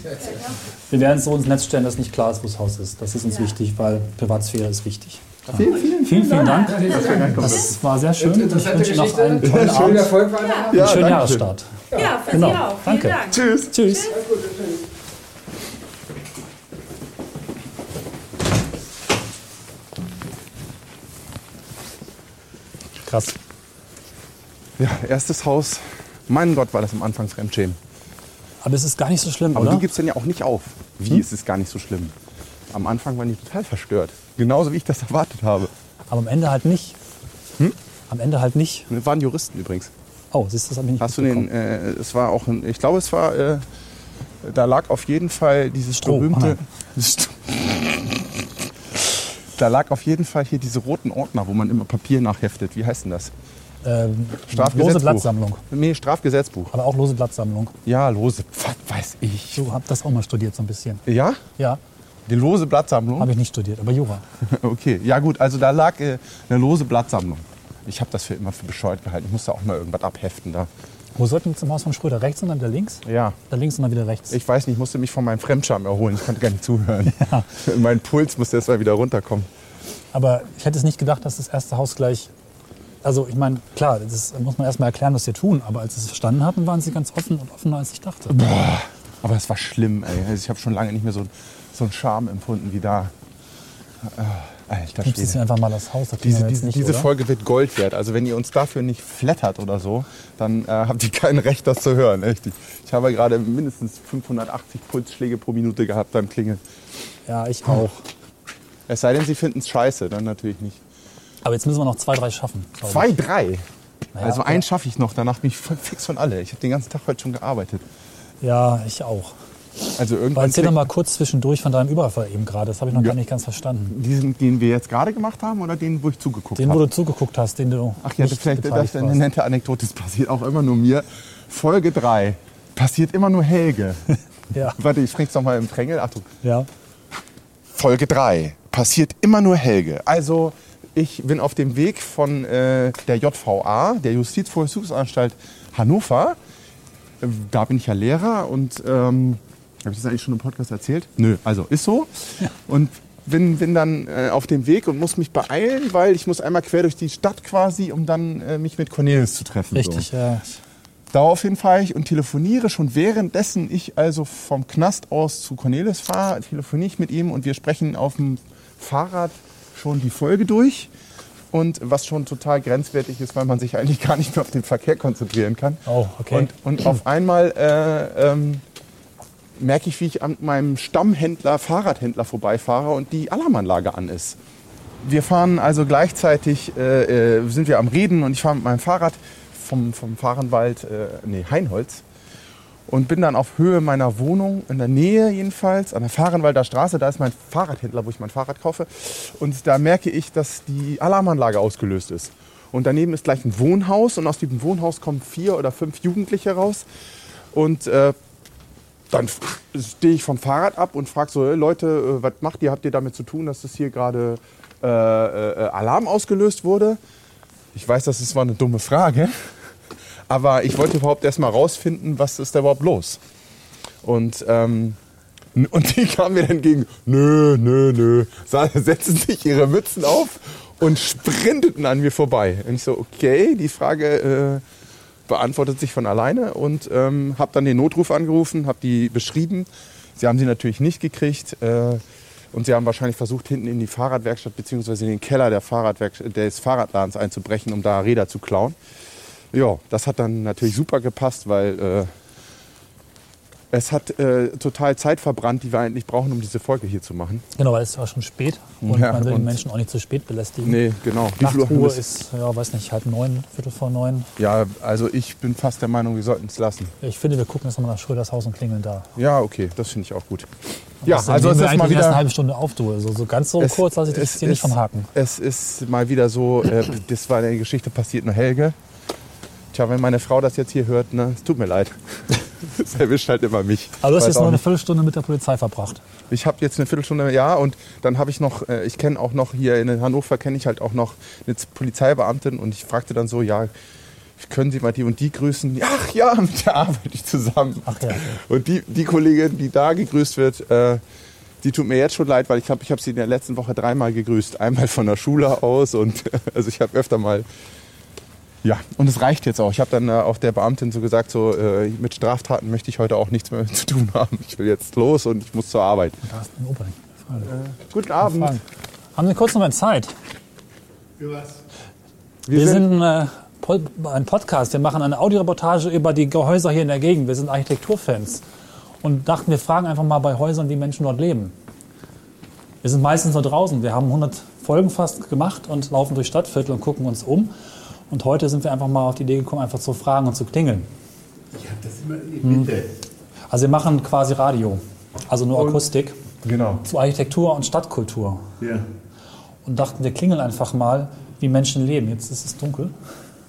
wir werden es so ins Netz stellen, dass nicht klar ist, wo das Haus ist. Das ist uns wichtig, weil Privatsphäre ist wichtig. Vielen, vielen, Vielen, vielen Dank. Dank. Das war sehr schön. Ich wünsche Ihnen noch einen tollen Schönen Abend, Erfolg. Ja, einen schönen Jahresstart. Ja, für Genau. Sie auch. Vielen Danke. Dank. Tschüss. Tschüss. Krass. Ja, erstes Haus. Mein Gott, war das am Anfang Fremdschämen. Aber es ist gar nicht so schlimm, Aber oder? die gibt es dann ja auch nicht auf. Wie ist es gar nicht so schlimm? Am Anfang waren die total verstört. Genauso wie ich das erwartet habe. Aber am Ende halt nicht. Am Ende halt nicht. Wir waren Juristen übrigens. Oh, siehst du, das habe ich nicht Hast du den, äh, es war auch, ein, ich glaube, es war, äh, da lag auf jeden Fall dieses Stroh, berühmte. Da lag auf jeden Fall hier diese roten Ordner, wo man immer Papier nachheftet. Wie heißt denn das? Ähm, lose Blattsammlung. Nee, Strafgesetzbuch. Aber auch lose Blattsammlung. Ja, lose. Was weiß ich. Du habt das auch mal studiert so ein bisschen. Ja? Ja, Die lose Blattsammlung? habe ich nicht studiert, aber Jura. Okay, ja gut, also da lag äh, eine lose Blattsammlung. Ich habe das für immer für bescheuert gehalten. Ich musste auch mal irgendwas abheften da. Wo sollten wir zum Haus von Schröder? Rechts und dann wieder links? Ja, Da links und dann wieder rechts. ich weiß nicht, ich musste mich von meinem Fremdscham erholen. Ich konnte gar nicht zuhören. mein Puls musste erst mal wieder runterkommen. Aber ich hätte es nicht gedacht, dass das erste Haus gleich. Also ich meine, klar, das muss man erstmal erklären, was sie tun. Aber als sie es verstanden hatten, waren sie ganz offen und offener, als ich dachte. Aber es war schlimm, ey. Also ich habe schon lange nicht mehr so, so einen Charme empfunden wie da. Alter Gibst Schwede. einfach mal das Haus, da kriegen Diese, diese, nicht, diese? Folge wird Gold wert. Also wenn ihr uns dafür nicht flattert oder so, dann äh, habt ihr kein Recht, das zu hören. Echt. Ich, habe gerade mindestens 580 Pulsschläge pro Minute gehabt beim Klingeln. Ja, ich auch. Es sei denn, sie finden es scheiße, dann natürlich nicht. Aber jetzt müssen wir noch zwei, drei schaffen. Zwei, drei. Naja, also okay. einen schaffe ich noch, danach bin ich fix von alle. Ich habe den ganzen Tag heute schon gearbeitet. Ja, ich auch. Also irgendwann. erzähl doch mal kurz zwischendurch von deinem Überfall eben gerade. Das habe ich noch Ja. gar nicht ganz verstanden. Diesen, den wir jetzt gerade gemacht haben oder den, wo ich zugeguckt Den, wo habe? du zugeguckt hast, den du Ach ja, das nicht vielleicht das ist eine nette Anekdote. Das passiert auch immer nur mir. Folge 3. Passiert immer nur Helge. Ja, Warte, ich bring's noch mal im Drängel. Achtung. ja. Folge 3. Passiert immer nur Helge. Also, ich bin auf dem Weg von äh, der JVA, der Justizvollzugsanstalt Hannover. Äh, Da bin ich ja Lehrer und ähm, habe ich das eigentlich schon im Podcast erzählt? Nö, also ist so. Und bin, bin dann äh, auf dem Weg und muss mich beeilen, weil ich muss einmal quer durch die Stadt quasi, um dann äh, mich mit Cornelius zu treffen. Richtig, So. ja. Daraufhin fahre ich und telefoniere schon währenddessen ich also vom Knast aus zu Cornelis fahre, telefoniere ich mit ihm und wir sprechen auf dem Fahrrad schon die Folge durch. Und was schon total grenzwertig ist, weil man sich eigentlich gar nicht mehr auf den Verkehr konzentrieren kann. Oh, okay. Und, und auf einmal äh, ähm, merke ich, wie ich an meinem Stammhändler, Fahrradhändler vorbeifahre und die Alarmanlage an ist. Wir fahren also gleichzeitig, äh, äh, sind wir am Reden und ich fahre mit meinem Fahrrad vom, vom Fahrenwald, äh, nee, Heinholz und bin dann auf Höhe meiner Wohnung, in der Nähe jedenfalls, an der Fahrenwalder Straße, da ist mein Fahrradhändler, wo ich mein Fahrrad kaufe. Und da merke ich, dass die Alarmanlage ausgelöst ist. Und daneben ist gleich ein Wohnhaus und aus diesem Wohnhaus kommen vier oder fünf Jugendliche raus. Und äh, dann stehe ich vom Fahrrad ab und frage so, "Hey, Leute, äh, was macht ihr? Habt ihr damit zu tun, dass das hier gerade äh, äh, Alarm ausgelöst wurde? Ich weiß, das ist zwar eine dumme Frage, aber ich wollte überhaupt erst mal rausfinden, was ist da überhaupt los. Und, ähm, und die kamen mir dann entgegen, nö, nö, nö, setzten sich ihre Mützen auf und sprinteten an mir vorbei. Und ich so, okay, die Frage äh, beantwortet sich von alleine und ähm, habe dann den Notruf angerufen, habe die beschrieben. Sie haben sie natürlich nicht gekriegt äh, und sie haben wahrscheinlich versucht, hinten in die Fahrradwerkstatt bzw. in den Keller der Fahrradwerk des Fahrradladens einzubrechen, um da Räder zu klauen. Ja, das hat dann natürlich super gepasst, weil äh, es hat äh, total Zeit verbrannt, die wir eigentlich brauchen, um diese Folge hier zu machen. Genau, weil es war schon spät und Ja, man will die Menschen auch nicht zu spät belästigen. Nee, genau. Nachtruhe ist, ja, weiß nicht, halb neun, viertel vor neun. Ja, also ich bin fast der Meinung, wir sollten es lassen. Ich finde, wir gucken jetzt nochmal nach Schröders Haus und klingeln da. Ja, okay, das finde ich auch gut. Ja, also es ist mal erst eine wieder. halbe Stunde auf, du. Also so ganz so es- kurz lasse ich das hier nicht vom Haken. Es ist mal wieder so, äh, das war eine Geschichte passiert nur Helge. Tja, wenn meine Frau das jetzt hier hört, ne, es tut mir leid. Es erwischt halt immer mich. Aber du hast jetzt nur eine. Viertelstunde mit der Polizei verbracht. Ich habe jetzt eine Viertelstunde, ja, und dann habe ich noch, äh, ich kenne auch noch hier in Hannover, kenne ich halt auch noch eine Polizeibeamtin und ich fragte dann so, ja, können Sie mal die und die grüßen? Ach ja, mit der arbeite ich zusammen. Ach ja, okay. Und die, die Kollegin, die da gegrüßt wird, äh, die tut mir jetzt schon leid, weil ich glaube, ich habe sie in der letzten Woche dreimal gegrüßt. Einmal von der Schule aus und also ich habe öfter mal. Ja, und es reicht jetzt auch. Ich habe dann äh, auch der Beamtin so gesagt, so äh, mit Straftaten möchte ich heute auch nichts mehr zu tun haben. Ich will jetzt los und ich muss zur Arbeit. Da ist ein Opening. Frage. Guten Abend. Fragen. Haben Sie kurz noch mal Zeit? Für was? Wir, sind äh, Pod- ein Podcast. Wir machen eine Audioreportage über die Häuser hier in der Gegend. Wir sind Architekturfans und dachten, wir fragen einfach mal bei Häusern, wie Menschen dort leben. Wir sind meistens nur draußen. Wir haben 100 Folgen fast gemacht und laufen durch Stadtviertel und gucken uns um. Und heute sind wir einfach mal auf die Idee gekommen, einfach zu fragen und zu klingeln. Ich habe das immer in die Mitte. Also wir machen quasi Radio, also nur Akustik Genau. zu Architektur und Stadtkultur. Ja. Und dachten, wir klingeln einfach mal, wie Menschen leben. Jetzt ist es dunkel.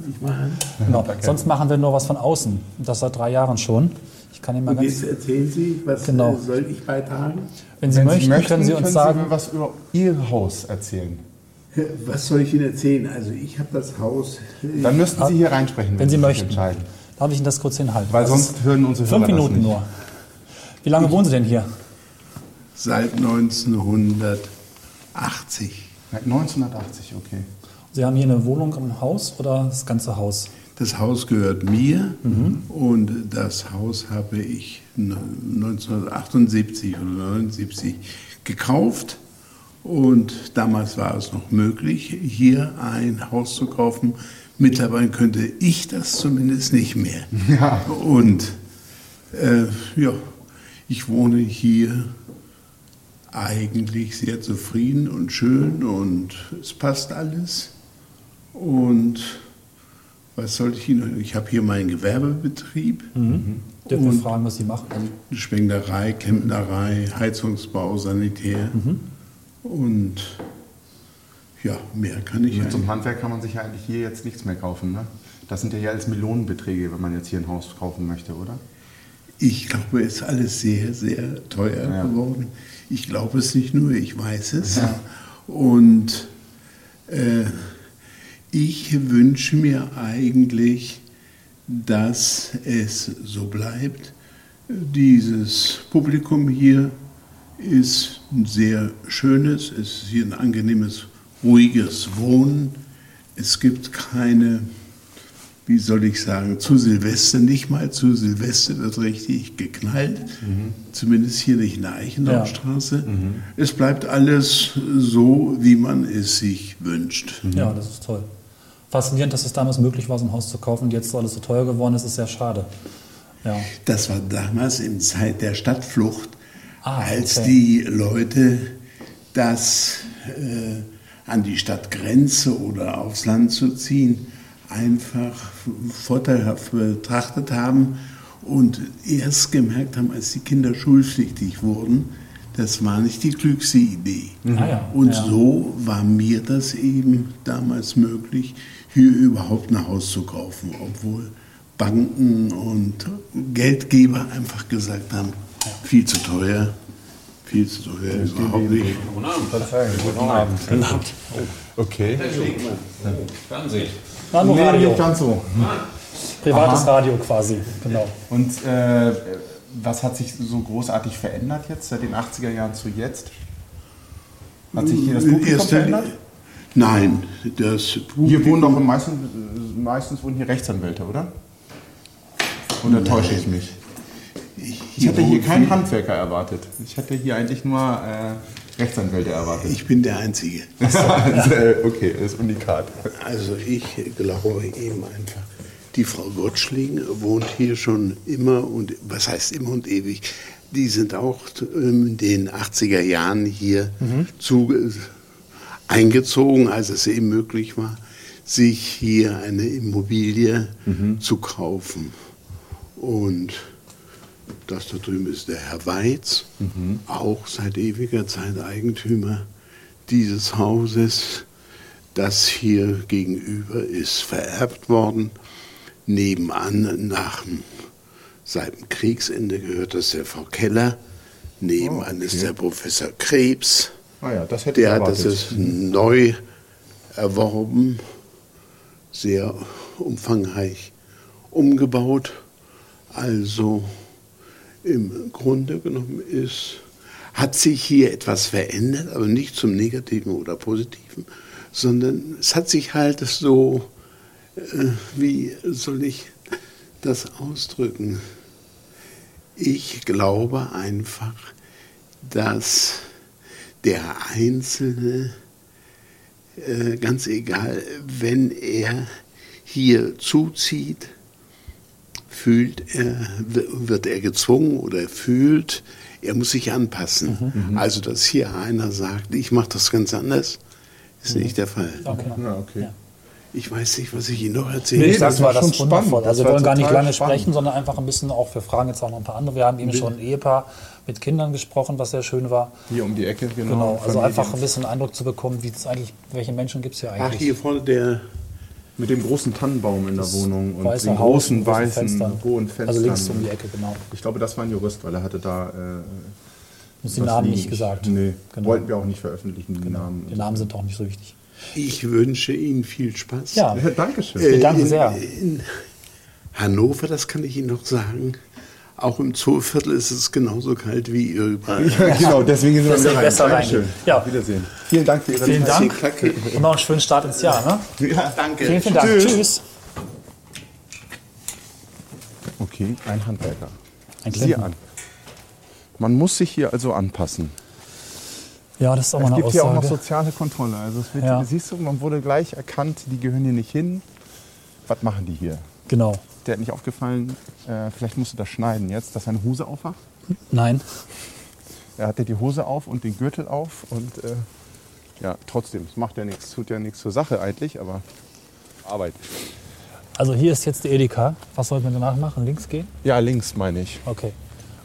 Ich mache. Genau. Sonst machen wir nur was von außen. Und das seit drei Jahren schon. Ich kann Ihnen mal Und ganz, jetzt erzählen Sie, was Genau. äh, soll ich beitragen? wenn Sie möchten, können Sie uns sagen, mir was über Ihr Haus erzählen. Was soll ich Ihnen erzählen? Also ich habe das Haus. äh, Dann müssten Sie hier reinsprechen, wenn Sie sich möchten. entscheiden. Darf ich Ihnen das kurz hinhalten? Weil Das sonst ist hören unsere Fünf Hörer das Minuten nicht. nur. Wie lange wohnen Sie denn hier? seit 1980. Nein, 1980, okay. Sie haben hier eine Wohnung im Haus oder das ganze Haus? Das Haus gehört mir und das Haus habe ich 1978 oder 79 gekauft. Und damals war es noch möglich, hier ein Haus zu kaufen. Mittlerweile könnte ich das zumindest nicht mehr. Ja. Und äh, ja, ich wohne hier eigentlich sehr zufrieden und schön und es passt alles. Und was sollte ich Ihnen? Ich habe hier meinen Gewerbebetrieb, Dürfen wir fragen, was Sie machen? Spenglerei, Kempnerei, Heizungsbau, Sanitär. Und ja, mehr kann ich einem Handwerk kann man sich ja eigentlich hier jetzt nichts mehr kaufen, ne? Das sind ja hier alles Millionenbeträge, wenn man jetzt hier ein Haus kaufen möchte, oder? Ich glaube, es ist alles sehr, sehr teuer Ja. geworden. Ich glaube es nicht nur, ich weiß es. Und äh, ich wünsche mir eigentlich, dass es so bleibt. Dieses Publikum hier ist ein sehr schönes, es ist hier ein angenehmes, ruhiges Wohnen. Es gibt keine wie soll ich sagen, zu Silvester nicht mal. Zu Silvester wird richtig geknallt. Zumindest hier nicht in der Eichenaustraße. Es bleibt alles so, wie man es sich wünscht. Ja, das ist toll. Faszinierend, dass es damals möglich war, so ein Haus zu kaufen und jetzt, weil es so teuer geworden ist, ist sehr schade. Ja. Das war damals in Zeit der Stadtflucht, Ah, als okay. die Leute das äh, an die Stadtgrenze oder aufs Land zu ziehen, einfach vorteilhaft betrachtet haben und erst gemerkt haben, als die Kinder schulpflichtig wurden, das war nicht die klügste Idee. Ah ja, Und ja. so war mir das eben damals möglich, hier überhaupt ein Haus zu kaufen, obwohl Banken und Geldgeber einfach gesagt haben, viel zu teuer, viel zu teuer, überhaupt nicht. Guten Abend. Guten Abend. Okay. Fernsehen. Na, nur Nee, Radio. nicht ganz so. Privates Aha. Radio quasi, genau. Und äh, was hat sich so großartig verändert jetzt, seit den 80er Jahren zu jetzt? Hat sich hier das In Publikum erster verändert? Nein, das Hier wohnen doch meistens, meistens wohnen hier Rechtsanwälte, oder? Oder täusche ich mich? Ich hätte hier keinen Handwerker erwartet. Ich hätte hier eigentlich nur äh, Rechtsanwälte erwartet. Ich bin der Einzige. okay, das ist unikat. Also ich glaube eben einfach, die Frau Gottschling wohnt hier schon immer und was heißt immer und ewig. Die sind auch ähm, in den 80er Jahren hier zu, eingezogen, als es eben möglich war, sich hier eine Immobilie zu kaufen. Und das da drüben ist der Herr Weiz, auch seit ewiger Zeit Eigentümer dieses Hauses. Das hier gegenüber ist vererbt worden. Nebenan, nach dem, seit dem Kriegsende, gehört das der Frau Keller. Nebenan Oh, okay. ist der Professor Krebs. Ah ja, das hätte Der ich hat das erwartet. ist neu erworben, sehr umfangreich umgebaut. Also im Grunde genommen ist, hat sich hier etwas verändert, aber nicht zum Negativen oder Positiven, sondern es hat sich halt so, äh, wie soll ich das ausdrücken? Ich glaube einfach, dass der Einzelne, äh, ganz egal, wenn er hier zuzieht, fühlt er, wird er gezwungen oder fühlt, er muss sich anpassen. Also, dass hier einer sagt, ich mache das ganz anders, ist nicht der Fall. Okay. Ja, okay. Ja. Ich weiß nicht, was ich Ihnen noch erzählen Nee, das mal, war das schon wundervoll. spannend. Also wir Das wollen gar nicht lange spannend. sprechen, sondern einfach ein bisschen auch, wir fragen jetzt auch noch ein paar andere. Wir haben eben schon ein Ehepaar mit Kindern gesprochen, was sehr schön war. Hier um die Ecke, genau. Genau, also Familien. einfach ein bisschen Eindruck zu bekommen, wie es eigentlich, welche Menschen gibt es hier Ach, eigentlich. hier vorne der. Mit dem großen Tannenbaum in der Wohnung und den Haus großen weißen Fenstern. hohen Fenstern. Also links um die Ecke, genau. Ich glaube, das war ein Jurist, weil er hatte da. Äh, Muss die Namen nicht gesagt. Nee, Genau. wollten wir auch nicht veröffentlichen, die Namen. Die Namen sind auch nicht so wichtig. Ich wünsche Ihnen viel Spaß. Ja, Ja, Dankeschön. wir danken in, sehr. In Hannover, das kann ich Ihnen noch sagen. Auch im Zooviertel ist es genauso kalt wie überall. Ja, genau, deswegen sind wir Deswegen rein. besser Dankeschön. Ja. Auf Wiedersehen. Vielen Dank für Ihre Vielen. Dank Kacke. und noch einen schönen Start ins Jahr. Ne? Ja, Danke. Vielen, vielen Dank. Tschüss. Tschüss. Okay, ein Handwerker. Ein Sieh an. Man muss sich hier also anpassen. Ja, das ist auch mal Es eine gibt hier auch noch Aussage. soziale Kontrolle. Also es wird, Ja. siehst du, man wurde gleich erkannt, die gehören hier nicht hin. Was machen die hier? Genau. Der hat nicht aufgefallen, äh, vielleicht musst du das schneiden jetzt, dass seine Hose auf war. Nein. Er hatte die Hose auf und den Gürtel auf und äh, ja, trotzdem, es macht ja nichts, tut ja nichts zur Sache eigentlich, aber Arbeit. Also hier ist jetzt die Edeka. Was sollten wir danach machen? Links gehen? Ja, links meine ich. Okay.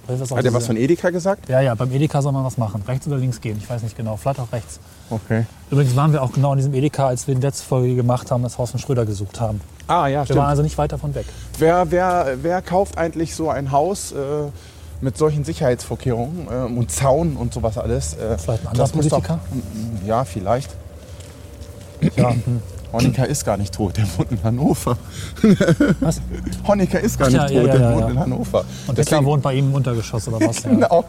Hat er was von Edeka gesagt? Ja, ja, beim Edeka soll man was machen. Rechts oder links gehen? Ich weiß nicht genau. Vielleicht auch rechts. Okay. Übrigens waren wir auch genau in diesem Edeka, als wir die letzte Folge gemacht haben, das Haus von Schröder gesucht haben. Ah ja, Wir waren also nicht weit davon weg. Wer, wer, wer kauft eigentlich so ein Haus äh, mit solchen Sicherheitsvorkehrungen ähm, und Zaun und sowas alles? Äh, Vielleicht ein anderer das muss doch- Politiker? Ja, vielleicht. Ja, hm. Honecker ist gar nicht tot, der wohnt in Hannover. Was? Honecker ist gar Ach nicht ja, tot, ja, ja, der wohnt ja. in Hannover. Und Hitler wohnt bei ihm im Untergeschoss oder was? Genau.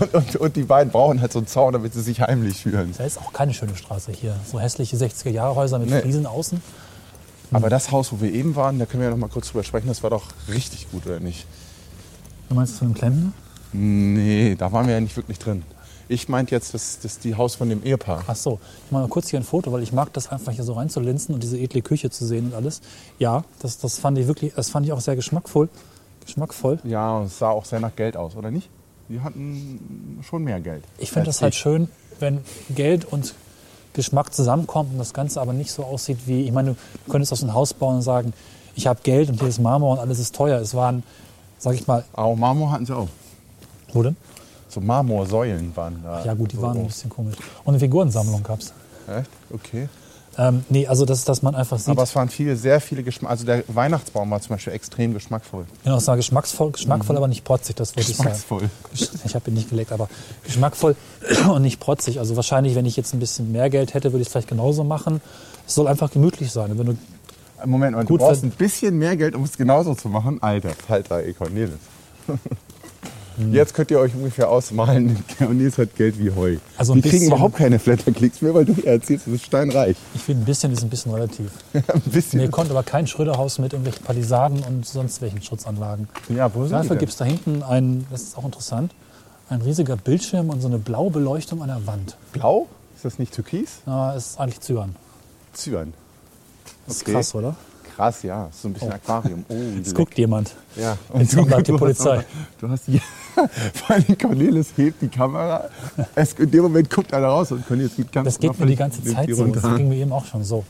Und, und, und die beiden brauchen halt so einen Zaun, damit sie sich heimlich fühlen. Das ist auch keine schöne Straße hier. So hässliche 60er-Jahre-Häuser mit Nee. Fliesen außen. Aber das Haus, wo wir eben waren, da können wir ja noch mal kurz drüber sprechen, das war doch richtig gut, oder nicht? Du meinst von dem Klempner? Nee, da waren wir ja nicht wirklich drin. Ich meinte jetzt das, das die Haus von dem Ehepaar. Ach so, ich mache mal kurz hier ein Foto, weil ich mag das einfach hier so reinzulinsen und diese edle Küche zu sehen und alles. Ja, das, das fand ich wirklich, das fand ich auch sehr geschmackvoll. Geschmackvoll. Ja, und es sah auch sehr nach Geld aus, oder nicht? Die hatten schon mehr Geld. Ich finde das halt schön, wenn Geld und Geschmack zusammenkommt und das Ganze aber nicht so aussieht wie, ich meine, du könntest aus ein Haus bauen und sagen, ich habe Geld und hier ist Marmor und alles ist teuer. Es waren, sag ich mal, Aber Marmor hatten sie auch. wo denn? So Marmorsäulen waren da. Ja gut, die so waren ein bisschen komisch. Und eine Figurensammlung gab's. Echt? Okay. Ähm, nee, also das, dass man einfach sieht, Aber es waren viele, sehr viele Geschmack. Also der Weihnachtsbaum war zum Beispiel extrem geschmackvoll. genau, es war geschmacksvoll, geschmackvoll, aber nicht protzig, das wollte ich sagen. Geschmacksvoll. Ich habe ihn nicht geleckt, aber geschmackvoll und nicht protzig. Also wahrscheinlich, wenn ich jetzt ein bisschen mehr Geld hätte, würde ich es vielleicht genauso machen. Es soll einfach gemütlich sein. Und Wenn du, Moment, mal, du brauchst ein bisschen mehr Geld, um es genauso zu machen. Alter, Falter, Cornelis. Hm. Jetzt könnt ihr euch ungefähr ausmalen, Cornelis hat Geld wie Heu. Also Wir kriegen überhaupt keine Flatterklicks mehr, weil du erzählst, du bist steinreich. ich finde, ein bisschen ist ein bisschen relativ. ein bisschen. Mir kommt aber kein Schröderhaus mit irgendwelchen Palisaden und sonst welchen Schutzanlagen. Ja, wo sind die Dafür gibt es da hinten ein, das ist auch interessant, ein riesiger Bildschirm und so eine blaue Beleuchtung an der Wand. Blau? Ist das nicht Türkis? Na, ist eigentlich Zyan. Zyan. Das ist Okay. krass, oder? Krass, ja. Ist so ein bisschen Aquarium. Oh, Jetzt guckt jemand. Ja. Jetzt kommt gleich die Polizei. Du hast hier, vor allem Cornelis hebt die Kamera. Es, in dem Moment guckt einer raus und Cornelis geht ganz Das geht mir die ganze Zeit so. Das ging mir eben auch schon so.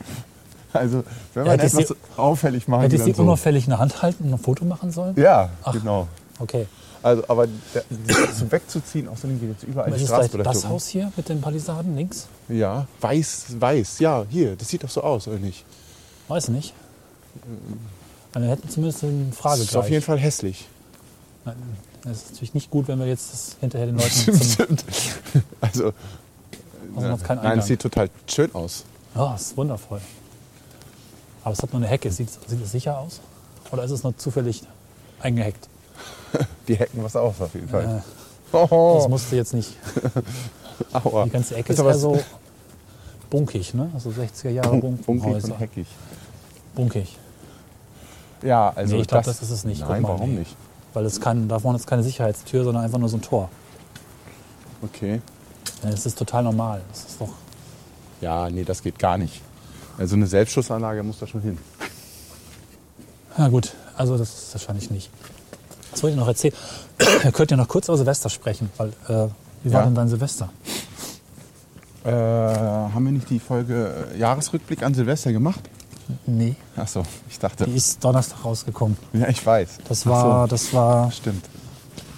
Also, wenn Ja, man ich etwas sie- auffällig machen Hätte ich sie so. unauffällig in der Hand halten und ein Foto machen sollen? Ja, Ach. genau. Okay. Also, aber so wegzuziehen, außerdem geht jetzt überall die ist es vielleicht das Straßenbeleuchtung. Haus hier mit den Palisaden links? Ja, weiß, weiß. Ja, hier, das sieht doch so aus, oder nicht? Weiß nicht. Also wir hätten zumindest eine Das Frage ist auf jeden Fall hässlich. Das ist natürlich nicht gut, wenn wir jetzt das hinterher den Leuten Stimmt. Also, Also nein, es sieht total schön aus. Ja, ist wundervoll. Aber es hat nur eine Hecke. Sieht, sieht es sicher aus? Oder ist es nur zufällig eingehackt? Die hacken was aus, auf jeden Fall. Äh, Das Oh, musste jetzt nicht. aua. Die ganze Ecke ist eher so bunkig, ne? Also 60er Jahre bunkig und heckig. Bunkig. Ja, also Nee, ich glaube, das, ist es nicht. Nein, mal, warum nee. nicht? Weil es kann, da vorne ist keine Sicherheitstür, sondern einfach nur so ein Tor. Okay. Das ist total normal. Das ist doch. Ja, nee, das geht gar nicht. Also eine Selbstschussanlage muss da schon hin. Ja gut, also das ist wahrscheinlich nicht. Was wollte ich noch erzählen? Ihr könnt ja noch kurz über Silvester sprechen, weil äh, wie war Ja. denn dein Silvester? Äh, haben wir nicht die Folge äh, Jahresrückblick an Silvester gemacht? Nee, Ach so, ich dachte. die ist Donnerstag rausgekommen. Ja, ich weiß. Das war, so, das war, Stimmt.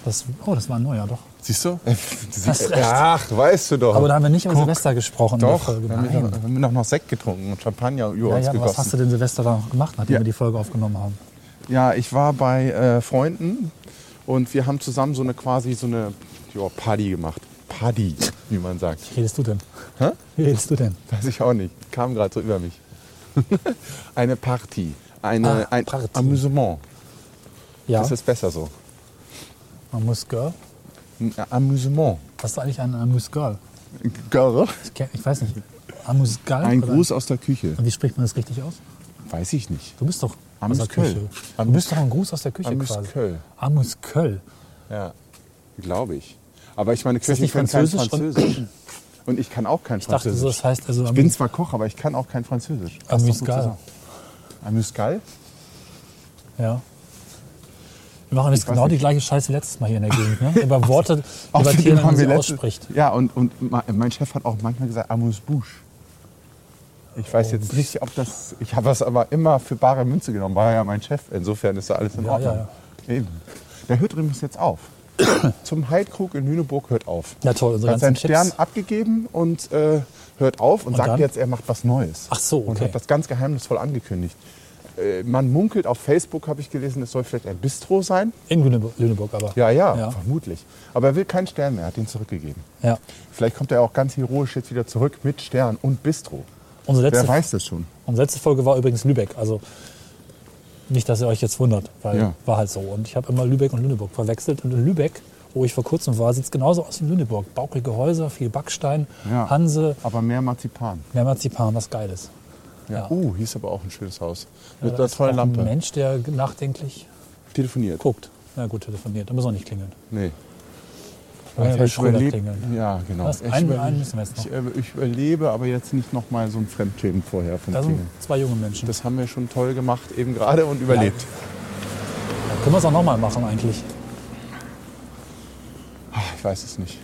das, oh, das war ein neuer, doch. Siehst du? Recht. Ach, weißt du doch. Aber da haben wir nicht über Guck. Silvester gesprochen. in der Doch, Folge. wir haben, wir noch, noch Sekt getrunken und Champagner über Ja, uns ja, was gegossen. hast du denn Silvester da noch gemacht, nachdem Ja. wir die Folge aufgenommen haben? Ja, ich war bei äh, Freunden und wir haben zusammen so eine quasi so eine ja, Party gemacht. Party, wie man sagt. Wie redest du denn? Hä? Wie redest du denn? Weiß ich auch nicht. Kam gerade so über mich. eine Party. Eine, Ah, ein Party. Amüsement. Ja, Das ist besser so. man muss Girl. Ein Amüsement. Was ist eigentlich ein Amuse Girl? Girl. Ich, kenn, ich weiß nicht. Amuse Girl? Ein oder- Gruß aus der Küche. Und wie spricht man das richtig aus? Weiß ich nicht. Du bist doch Amuse aus der Köll. Küche. Du Amuse- bist doch ein Gruß aus der Küche Amuse quasi. Köll. Amuse Köll. Ja, glaube ich. Aber ich meine, das Köche nicht Französisch? Französisch. Und ich kann auch kein Ich dachte, Französisch. so, das heißt also ich bin zwar Koch, aber ich kann auch kein Französisch. Passt doch Amuse gut Girl. zusammen. Amuse Gal? Ja. Wir machen jetzt genau die nicht. gleiche Scheiße wie letztes Mal hier in der Gegend. Ne? Über Worte debattieren, wie man sie letzte- ausspricht. Ja, und, und mein Chef hat auch manchmal gesagt, Amuse Bouche. Ich weiß Oh, jetzt nicht, ob das. Ich habe das aber immer für bare Münze genommen, war ja mein Chef. Insofern ist da alles in Ja, Ordnung. ja, Eben. Der hört übrigens jetzt auf. Zum Heidkrug in Lüneburg hört auf. Ja, toll. Unsere hat seinen Stern Tipps. abgegeben und äh, hört auf und, Und sagt dann? jetzt, er macht was Neues. Ach so, Und okay. hat das ganz geheimnisvoll angekündigt. Äh, man munkelt auf Facebook, habe ich gelesen, es soll vielleicht ein Bistro sein. In Lüneburg, Lüneburg aber. Ja, ja, Ja. vermutlich. Aber er will keinen Stern mehr, hat ihn zurückgegeben. ja. Vielleicht kommt er auch ganz heroisch jetzt wieder zurück mit Stern und Bistro. Unsere letzte, Wer weiß das schon? unsere letzte Folge war übrigens Lübeck. Also nicht, dass ihr euch jetzt wundert, weil Ja. war halt so. Und ich habe immer Lübeck und Lüneburg verwechselt. Und in Lübeck, wo ich vor kurzem war, sieht es genauso aus wie in Lüneburg. Bauchige Häuser, viel Backstein, Ja. Hanse, Aber mehr Marzipan. mehr Marzipan, was geil ist. Ja. Ja. Uh, hier ist aber auch ein schönes Haus. Ja, Mit einer ist tollen auch Ein Lampe. Mensch, der nachdenklich Telefoniert. guckt. Na gut, telefoniert. Da muss auch nicht klingeln. Nee. Können ja Schröder überlebe-. Ja, genau. Was? Ich, Einen- überle- einen müssen wir jetzt noch. ich, äh, ich überlebe aber jetzt nicht noch mal so ein Fremdschämen vorher vom Da sind Klingeln. zwei junge Menschen. Das haben wir schon toll gemacht, eben gerade und überlebt. Da können wir es auch nochmal machen eigentlich. Ah, Ich weiß es nicht.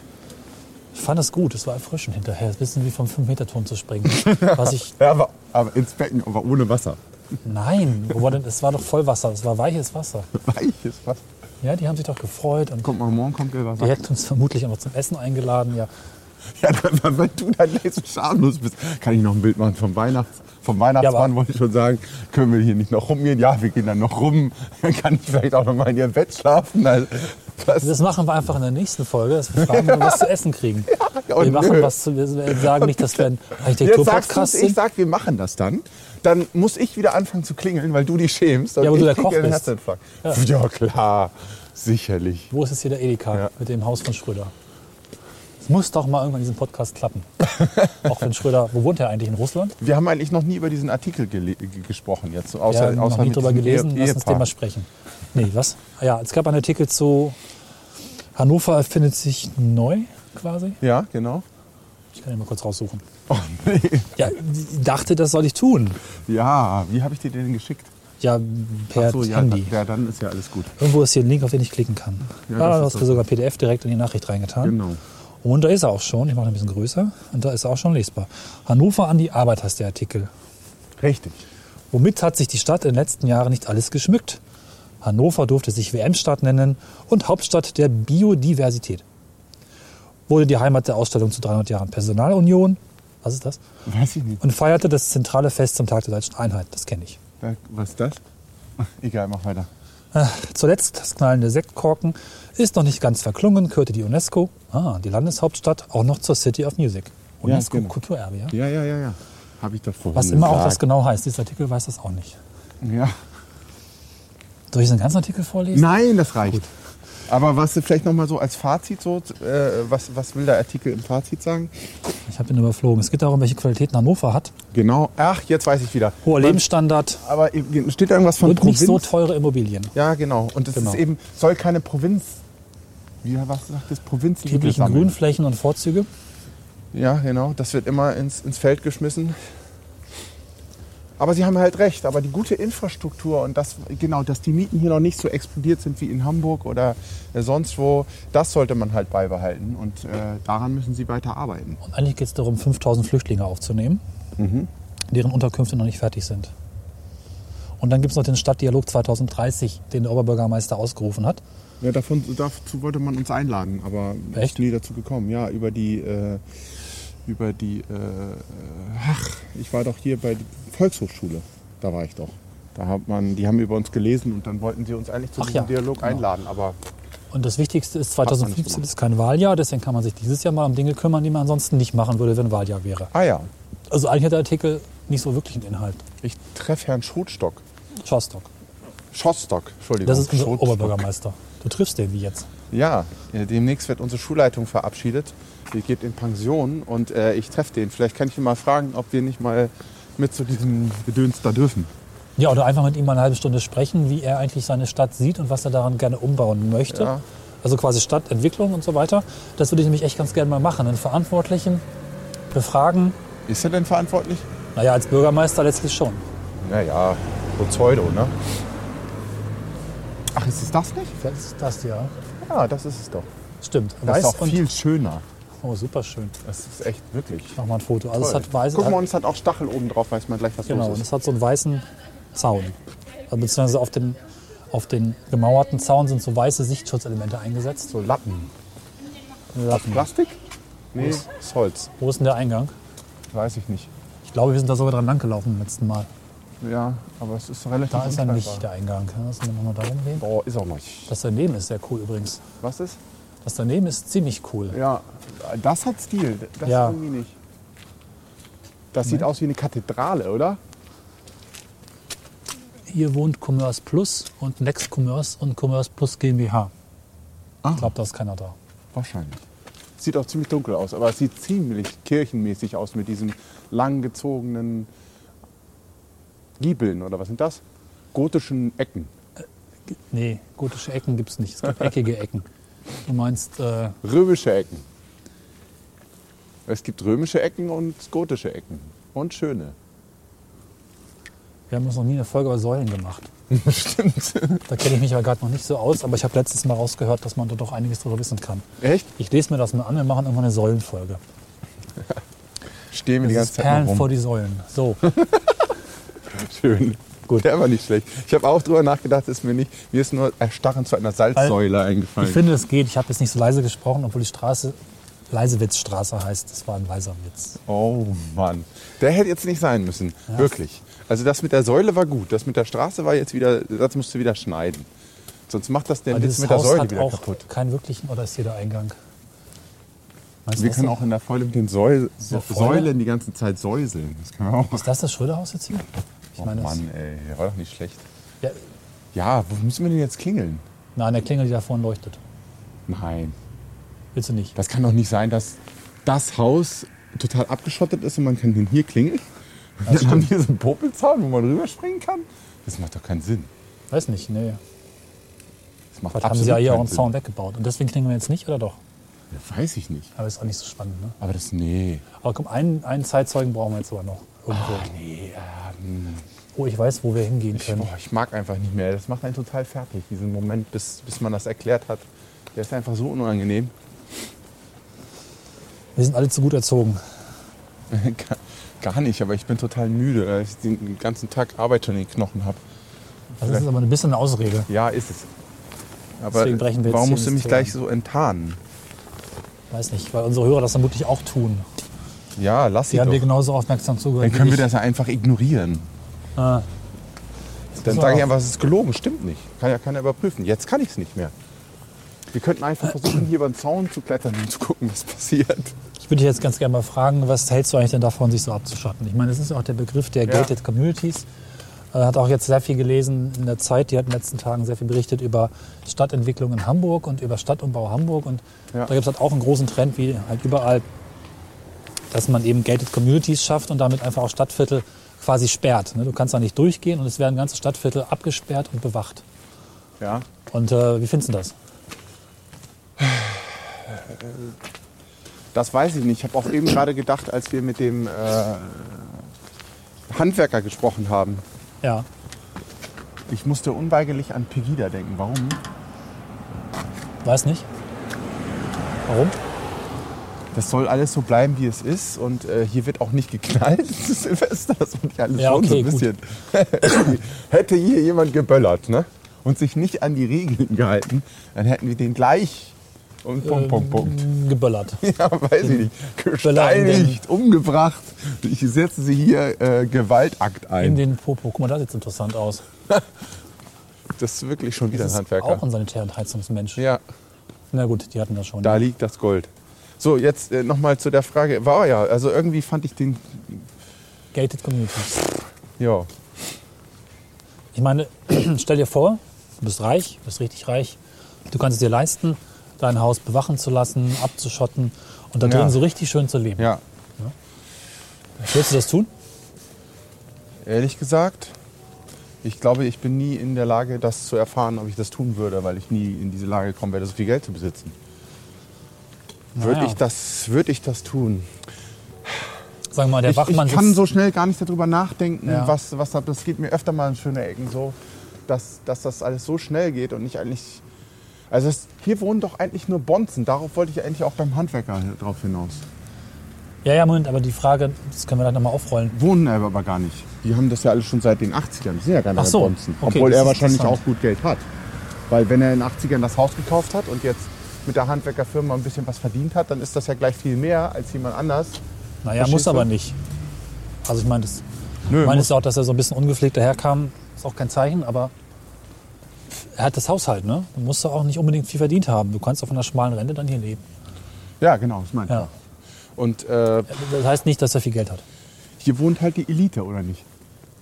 Ich fand es gut, es war erfrischend hinterher. Ein bisschen wie vom 5-Meter-Turm zu springen. Was ich. Ja, aber, aber ins Becken, aber ohne Wasser. Nein, wo war denn, es war doch Vollwasser, es war weiches Wasser. Weiches Wasser. Ja, die haben sich doch gefreut und Kommt mal, morgen kommt der die Wasser. hätten uns vermutlich auch noch zum Essen eingeladen. Ja, Ja, weil, du dann gleich so schamlos bist. Kann ich noch ein Bild machen vom Weihnachts... Vom Weihnachtsmann aber- wollte ich schon sagen, können wir hier nicht noch rumgehen? Ja, wir gehen dann noch rum. Dann kann ich vielleicht auch noch mal in ihrem Bett schlafen. Also, was? das machen wir einfach in der nächsten Folge, dass wir fragen, wir was zu essen kriegen. Ja, wir machen nö. was zu, wir sagen nicht, dass wir ein Architekturpodcast du's, ich sind. sag, wir machen das dann. Dann muss ich wieder anfangen zu klingeln, weil du dich schämst. und Ja, aber du der Koch bist. Herzinfarkt. Ja. klar. Sicherlich. Wo ist jetzt hier der Edeka Ja. mit dem Haus von Schröder? Es muss doch mal irgendwann in diesem Podcast klappen. Auch wenn Schröder, wo wohnt er eigentlich? In Russland? Wir haben eigentlich noch nie über diesen Artikel gesprochen jetzt. so Außer, ja, noch außer nie mit drüber gelesen. Ehe- Lass uns den mal sprechen. Nee, was? Ja, es gab einen Artikel zu Hannover erfindet sich neu quasi. Ja, genau. Ich kann ihn mal kurz raussuchen. Oh, nee. Ja, ich dachte, das soll ich tun. Ja, wie habe ich dir den geschickt? Ja, per Ach so, ja, Handy. ja, dann ist ja alles gut. Irgendwo ist hier ein Link, auf den ich klicken kann. Ja, das da hast du sogar PDF direkt in die Nachricht reingetan. Genau. Und da ist er auch schon. Ich mache ihn ein bisschen größer. Und da ist er auch schon lesbar. Hannover an die Arbeit heißt der Artikel. Richtig. Womit hat sich die Stadt in den letzten Jahren nicht alles geschmückt? Hannover durfte sich WM-Stadt nennen und Hauptstadt der Biodiversität. Wurde die Heimat der Ausstellung zu 300 Jahren Personalunion. Was ist das? Weiß ich nicht. Und feierte das zentrale Fest zum Tag der Deutschen Einheit. Das kenne ich. Was ist das? Egal, mach weiter. Äh, Zuletzt das knallende Sektkorken ist noch nicht ganz verklungen, gehörte die UNESCO, ah, die Landeshauptstadt, auch noch zur City of Music. UNESCO genau. Kulturerbe, ja? Ja, ja, ja, ja. Habe ich doch vorhin Was immer auch das gesagt. genau heißt. Dieser Artikel weiß das auch nicht. Ja. Soll ich den ganzen Artikel vorlesen? Nein, das reicht. Aber was vielleicht noch mal so als Fazit so, äh, was, was will der Artikel im Fazit sagen? Ich habe ihn überflogen. Es geht darum, welche Qualitäten Hannover hat. Genau. Ach, jetzt weiß ich wieder. Hoher Lebensstandard Aber steht da irgendwas von und nicht Provinz? so teure Immobilien. ja, genau. Und es Genau. ist eben soll keine Provinz. Wie was sagt das Lieblichen sammeln. Grünflächen und Vorzüge. Ja, genau. Das wird immer ins, ins Feld geschmissen. Aber Sie haben halt recht. Aber die gute Infrastruktur und das, genau, dass die Mieten hier noch nicht so explodiert sind wie in Hamburg oder äh, sonst wo, das sollte man halt beibehalten. Und äh, daran müssen Sie weiter arbeiten. Und eigentlich geht es darum, 5000 Flüchtlinge aufzunehmen, Mhm. deren Unterkünfte noch nicht fertig sind. Und dann gibt es noch den Stadtdialog 2030, den der Oberbürgermeister ausgerufen hat. Ja, davon, dazu wollte man uns einladen, aber Echt? ist nie dazu gekommen. Ja, über die, äh, über die, äh, ach, ich war doch hier bei der Volkshochschule, da war ich doch. Da hat man, die haben über uns gelesen und dann wollten sie uns eigentlich zu Ach diesem ja, Dialog genau. einladen, aber Und das Wichtigste ist, man nicht 2015 gemacht. ist kein Wahljahr, deswegen kann man sich dieses Jahr mal um Dinge kümmern, die man ansonsten nicht machen würde, wenn Wahljahr wäre. ah ja, Also eigentlich hat der Artikel nicht so wirklich einen Inhalt. ich treffe Herrn Schotstock. Schostock. Schostock, Entschuldigung. Das ist unser Schotstock. Oberbürgermeister. Du triffst den wie jetzt. Ja, äh, demnächst wird unsere Schulleitung verabschiedet. Die geht in Pension und äh, ich treffe den. Vielleicht kann ich ihn mal fragen, ob wir nicht mal mit zu diesem Gedöns da dürfen. Ja, oder einfach mit ihm mal eine halbe Stunde sprechen, wie er eigentlich seine Stadt sieht und was er daran gerne umbauen möchte. Ja. Also quasi Stadtentwicklung und so weiter. Das würde ich nämlich echt ganz gerne mal machen. Den Verantwortlichen befragen. Ist er denn verantwortlich? Naja, als Bürgermeister letztlich schon. Naja, so Pseudo, ne? Ach, ist es das nicht? Vielleicht ist das ja. Ja, das ist es doch. Stimmt. Das Weiß ist auch und viel schöner. Oh, super schön. Das ist echt wirklich. Mach mal ein Foto. Also es toll. hat weiß. Guck mal, und es hat auch Stachel oben drauf, weiß man gleich, was genau, und los es ist. hat so einen weißen Zaun. Also beziehungsweise auf den, auf den gemauerten Zaun sind so weiße Sichtschutzelemente eingesetzt. So Latten. Latten. Plastik? Nee, ist Holz. Wo ist denn der Eingang? Weiß ich nicht. Ich glaube, wir sind da sogar dran langgelaufen beim letzten Mal. Ja, aber es ist relativ Da ist er unscheinbar. nicht, der Eingang. Lass uns mal da rumgehen. Oh, ist auch nicht. Das daneben ist sehr cool übrigens. Was ist? Das daneben ist ziemlich cool. Ja, das hat Stil. Das Ja. irgendwie nicht. Das sieht aus wie eine Kathedrale, oder? Hier wohnt Commerce Plus und Next Commerce und Commerce Plus GmbH. Ah. Ich glaube, da ist keiner da. Wahrscheinlich. Sieht auch ziemlich dunkel aus, aber es sieht ziemlich kirchenmäßig aus mit diesen langgezogenen Giebeln oder was sind das? Gotischen Ecken. Nee, gotische Ecken gibt es nicht. Es gibt eckige Ecken. Du meinst, äh, Römische Ecken. Es gibt römische Ecken und gotische Ecken. Und schöne. wir haben uns noch nie eine Folge über Säulen gemacht. Stimmt. Da kenne ich mich aber gerade noch nicht so aus, aber ich habe letztes Mal rausgehört, dass man da doch einiges darüber wissen kann. Echt? Ich lese mir das mal an, wir machen irgendwann eine Säulenfolge. Stehen wir die Das ganze ist Zeit Perlen vor rum. die Säulen. So, Schön. Gut, der war nicht schlecht. Ich habe auch drüber nachgedacht, ist mir nicht. Mir ist nur erstarrend zu einer Salzsäule eingefallen. ich finde, es geht. Ich habe jetzt nicht so leise gesprochen, obwohl die Straße Leisewitzstraße heißt. Das war ein leiser Witz. Oh Mann, der hätte jetzt nicht sein müssen. Wirklich. Also das mit der Säule war gut. Das mit der Straße war jetzt wieder, das musst du wieder schneiden. Sonst macht das den Witz mit der Haus Säule hat wieder auch kaputt. keinen wirklichen, oder ist hier der Eingang? Du, Wir das können auch in der Folge mit den Säul so der Feuer? Säulen die ganze Zeit säuseln. Das können wir auch. Ist das das Schröderhaus jetzt hier? Ich Oh meine, Mann, ey, der war doch nicht schlecht. Ja, Ja, wo müssen wir denn jetzt klingeln? nein, der Klingel, die da vorne leuchtet. Nein, Willst du nicht? das kann doch nicht sein, dass das Haus total abgeschottet ist und man kann den hier klingeln. Dann haben die so einen Popelzaun, wo man rüberspringen kann. Das macht doch keinen Sinn. Weiß nicht, nee. Das macht Vielleicht haben sie ja hier auch einen Sinn. Zaun weggebaut. Und deswegen klingeln wir jetzt nicht, oder doch? Ja, weiß ich nicht. Aber ist auch nicht so spannend, ne? Aber das, nee. Aber komm, einen, einen Zeitzeugen brauchen wir jetzt aber noch. Irgendwo. Nee, ähm, Oh, ich weiß, wo wir hingehen ich, können. boah, ich mag einfach nicht mehr. Das macht einen total fertig, diesen Moment, bis, bis man das erklärt hat. Der ist einfach so unangenehm. Wir sind alle zu gut erzogen. Gar- nicht, aber ich bin total müde, weil ich den ganzen Tag Arbeit schon in den Knochen habe. Das ist aber ein bisschen eine Ausrede. Ja, ist es. Aber Deswegen brechen wir warum musst du mich gleich so enttarnen? Weiß nicht, weil unsere Hörer das vermutlich auch tun. Ja, lass Die sie haben doch. dir genauso aufmerksam zugehört. Dann können wie wir ich. das ja einfach ignorieren. Ah, Dann sage ich einfach, es ist gelogen. Stimmt nicht. Kann ja keiner überprüfen. Jetzt kann ich es nicht mehr. Wir könnten einfach versuchen, hier über den Zaun zu klettern und zu gucken, was passiert. ich würde dich jetzt ganz gerne mal fragen, was hältst du eigentlich denn davon, sich so abzuschotten? Ich meine, das ist ja auch der Begriff der Ja. Gated Communities. Äh, hat auch jetzt sehr viel gelesen in der Zeit. Die hat in den letzten Tagen sehr viel berichtet über Stadtentwicklung in Hamburg und über Stadtumbau Hamburg. Und Ja. da gibt es halt auch einen großen Trend, wie halt überall, dass man eben Gated Communities schafft und damit einfach auch Stadtviertel quasi sperrt. ne? Du kannst da nicht durchgehen und es werden ganze Stadtviertel abgesperrt und bewacht. Ja. Und äh, wie findest du das? Das weiß ich nicht. Ich habe auch eben gerade gedacht, als wir mit dem äh, Handwerker gesprochen haben. Ja. Ich musste unweigerlich an Pegida denken. Warum? Weiß nicht. Warum? Das soll alles so bleiben, wie es ist. Und äh, hier wird auch nicht geknallt zu Silvester. Das fand ich alles Ja, schon so okay, ein gut. bisschen. Hätte hier jemand geböllert ne? und sich nicht an die Regeln gehalten, dann hätten wir den gleich und Punkt, Punkt, Punkt. Geböllert. Ja, weiß ich nicht. In Gesteinigt, umgebracht. Ich setze sie hier äh, Gewaltakt In ein. den Popo. Guck mal, das sieht interessant aus. Das ist wirklich schon wieder Das ein ist auch Handwerker. ein Sanitär- und Heizungsmensch. Ja, Na gut, die hatten das schon. da liegt das Gold. So, jetzt äh, nochmal zu der Frage. War ja, also irgendwie fand ich den, Gated Communities. ja, Ich meine, stell dir vor, du bist reich, bist richtig reich. Du kannst es dir leisten, dein Haus bewachen zu lassen, abzuschotten und da drin Ja. so richtig schön zu leben. ja, Würdest du das tun? ehrlich gesagt, ich glaube, ich bin nie in der Lage, das zu erfahren, ob ich das tun würde, weil ich nie in diese Lage kommen werde, so viel Geld zu besitzen. Würde Naja. ich, das, würde ich das tun? Wir mal, der Ich, Wachmann ich kann so schnell gar nicht darüber nachdenken, Ja. was, was da- das geht mir öfter mal in schöne Ecken so, dass, dass das alles so schnell geht und ich eigentlich. Also es, hier wohnen doch eigentlich nur Bonzen. Darauf wollte ich eigentlich auch beim Handwerker drauf hinaus. Ja, ja, Moment, aber die Frage, das können wir dann nochmal aufrollen. Wohnen aber, aber gar nicht. Die haben das ja alles schon seit den 80ern. Die sind ja gar nicht Ach so, Bonzen. okay, Obwohl er wahrscheinlich auch gut Geld hat. Weil wenn er in den 80ern das Haus gekauft hat und jetzt mit der Handwerkerfirma ein bisschen was verdient hat, dann ist das ja gleich viel mehr als jemand anders. Naja, Verstehst muss du? aber nicht. Also ich meine, das Nö, ich meine ja auch, dass er so ein bisschen ungepflegt daherkam, ist auch kein Zeichen, aber er hat das Haushalt, ne? Du musst doch auch nicht unbedingt viel verdient haben. Du kannst auch von einer schmalen Rente dann hier leben. ja, genau, das meine ich. Ja. Und äh, Das heißt nicht, dass er viel Geld hat. hier wohnt halt die Elite, oder nicht?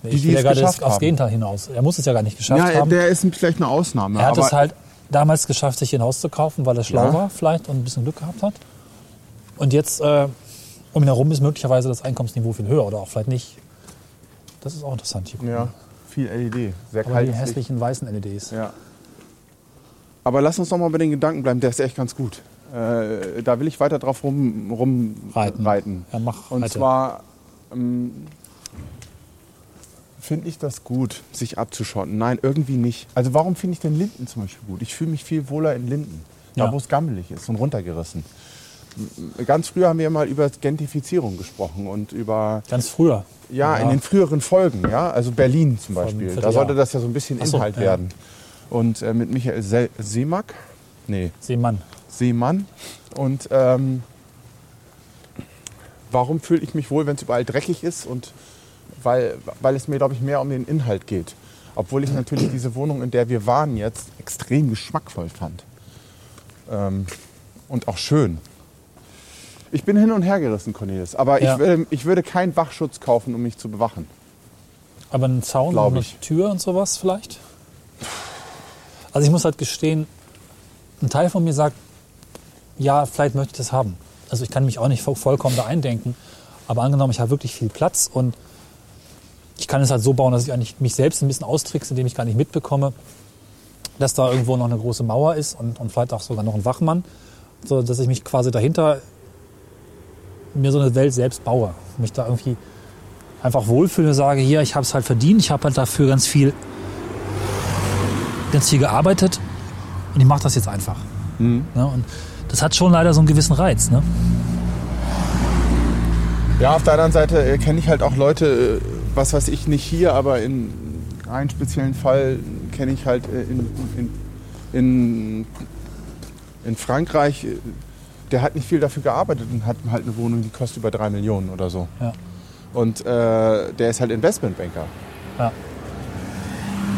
Ich die will ja es gerade geschafft aufs. Gegenteil hinaus. Er muss es ja gar nicht geschafft Ja, haben. der ist vielleicht eine Ausnahme. er hat aber es halt damals geschafft, sich hier ein Haus zu kaufen, weil er schlau Ja. war vielleicht und ein bisschen Glück gehabt hat. Und jetzt äh, um ihn herum ist möglicherweise das Einkommensniveau viel höher oder auch vielleicht nicht. Das ist auch interessant hier. Ja, viel LED. Sehr Aber kalt. die hässlichen weißen LEDs. Ja. Aber lass uns noch mal bei den Gedanken bleiben. Der ist echt ganz gut. Äh, da will ich weiter drauf rum, rum Reiten. reiten. Ja, mach Und weiter. zwar ähm, finde ich das gut, sich abzuschotten. Nein, irgendwie nicht. Also warum finde ich denn Linden zum Beispiel gut? Ich fühle mich viel wohler in Linden. Da, Ja. wo es gammelig ist und runtergerissen. Ganz früher haben wir mal über Gentrifizierung gesprochen und über Ganz früher. ja, in den früheren Folgen, ja, also Berlin zum Beispiel. Da sollte das ja so ein bisschen so, Inhalt ja. werden. Und äh, mit Michael Se Seemack, nee, Seemann. Seemann. Und ähm, warum fühle ich mich wohl, wenn es überall dreckig ist? Und weil, weil es mir, glaube ich, mehr um den Inhalt geht. Obwohl ich natürlich diese Wohnung, in der wir waren, jetzt extrem geschmackvoll fand. Ähm, und auch schön. Ich bin hin und her gerissen, Cornelis. Aber Ja. ich, würde, ich würde keinen Wachschutz kaufen, um mich zu bewachen. Aber einen Zaun Glaub und eine ich. Tür und sowas vielleicht? Also ich muss halt gestehen, ein Teil von mir sagt, ja, vielleicht möchte ich das haben. Also ich kann mich auch nicht vo- vollkommen da eindenken. Aber angenommen, ich habe wirklich viel Platz und ich kann es halt so bauen, dass ich eigentlich mich selbst ein bisschen austrickse, indem ich gar nicht mitbekomme, dass da irgendwo noch eine große Mauer ist und, und vielleicht auch sogar noch ein Wachmann, so dass ich mich quasi dahinter mir so eine Welt selbst baue, mich da irgendwie einfach wohlfühle und sage, hier, ich habe es halt verdient, ich habe halt dafür ganz viel, ganz viel gearbeitet und ich mache das jetzt einfach. Mhm. Ne? Und das hat schon leider so einen gewissen Reiz. Ne? Ja, auf der anderen Seite äh, kenne ich halt auch Leute, äh, was weiß ich, nicht hier, aber in einem speziellen Fall kenne ich halt äh, in, in, in, in Frankreich, äh, der hat nicht viel dafür gearbeitet und hat halt eine Wohnung, die kostet über drei Millionen oder so. Ja. Und äh, der ist halt Investmentbanker. Ja.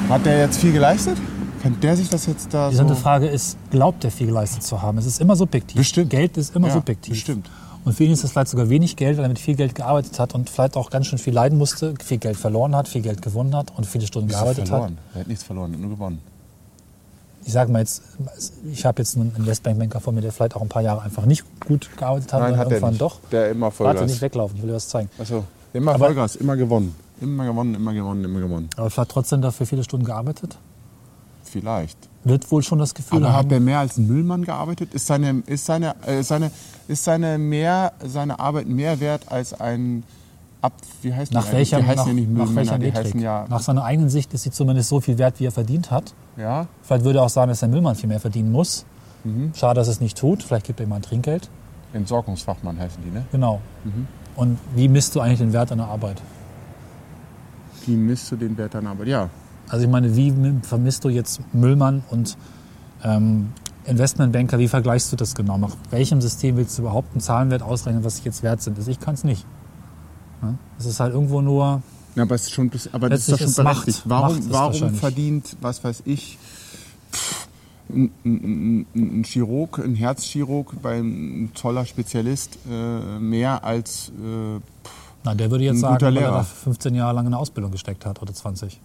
Hat der jetzt viel geleistet? Kann der sich das jetzt da Die so... interessante Frage ist, glaubt er viel geleistet zu haben? Es ist immer subjektiv. Bestimmt. Geld ist immer Ja, subjektiv. bestimmt. Und für ihn ist das vielleicht sogar wenig Geld, weil er mit viel Geld gearbeitet hat und vielleicht auch ganz schön viel leiden musste, viel Geld verloren hat, viel Geld gewonnen hat und viele Stunden gearbeitet verloren? Er hat nichts verloren, er hat nur gewonnen. hat. Ich sage mal jetzt, ich habe jetzt einen Investmentbanker vor mir, der vielleicht auch ein paar Jahre einfach nicht gut gearbeitet hat, Nein, hat irgendwann nicht. doch. Der immer Warte, Vollgas. nicht weglaufen, ich will dir was zeigen. Achso, immer Aber- Vollgas, immer gewonnen. Immer gewonnen, immer gewonnen, immer gewonnen. Aber vielleicht trotzdem dafür viele Stunden gearbeitet. Vielleicht. Wird wohl schon das Gefühl Aber haben. hat er mehr als ein Müllmann gearbeitet? Ist seine, ist seine, äh, seine, ist seine, mehr, seine Arbeit mehr wert als ein Ab... Wie heißt nach welcher, nach, ja nach welcher Metrik? ja... Nach seiner eigenen Sicht ist sie zumindest so viel wert, wie er verdient hat. ja? Vielleicht würde er auch sagen, dass der Müllmann viel mehr verdienen muss. Mhm. Schade, dass er es nicht tut. Vielleicht gibt er ihm ein Trinkgeld. Entsorgungsfachmann heißen die, ne? Genau. Und wie misst du eigentlich den Wert deiner Arbeit? Wie misst du den Wert deiner Arbeit? Ja, Also ich meine, wie vermisst du jetzt Müllmann und ähm, Investmentbanker, wie vergleichst du das genau? Nach welchem System willst du überhaupt einen Zahlenwert ausrechnen, was sie jetzt wert sind? Also ich kann es nicht. Es ist halt irgendwo nur, Ja, aber, es ist schon, aber das ist doch schon berechtigt. Macht. Warum, Macht warum verdient, was weiß ich, ein, ein, ein ein Chirurg, ein Herzchirurg beim toller Spezialist äh, mehr als äh, na, der würde jetzt Ein sagen, guter weil er Lehrer. da 15 Jahre lang in eine Ausbildung gesteckt hat oder 20.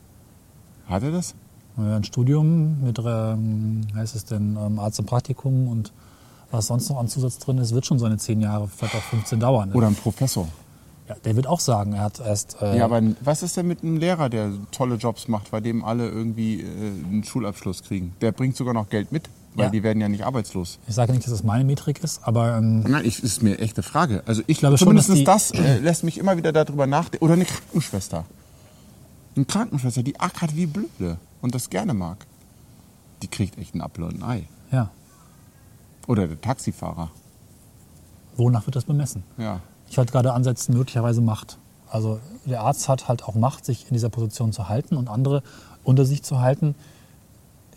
hat er das? Ja, Ein Studium mit, ähm, heißt es denn, ähm, Arzt und Praktikum und was sonst noch an Zusatz drin ist, wird schon seine 10 Jahre, vielleicht auch 15 dauern. Oder ein Professor? Ja, der wird auch sagen, er hat erst. Äh, Ja, aber was ist denn mit einem Lehrer, der tolle Jobs macht, bei dem alle irgendwie äh, einen Schulabschluss kriegen? Der bringt sogar noch Geld mit, weil Ja. die werden ja nicht arbeitslos. ich sage nicht, dass das meine Metrik ist, aber ähm, Nein, ich, ist mir echt eine Frage. Also ich, glaube schon, zumindest dass die- das äh, lässt mich immer wieder darüber nachdenken. Oder eine Krankenschwester. Eine Krankenschwester, die ackert wie blöde und das gerne mag. Die kriegt echt ein Apfel Ei. ja, Oder der Taxifahrer. wonach wird das bemessen? Ja. Ich wollte gerade ansetzen, möglicherweise Macht. Also der Arzt hat halt auch Macht, sich in dieser Position zu halten und andere unter sich zu halten,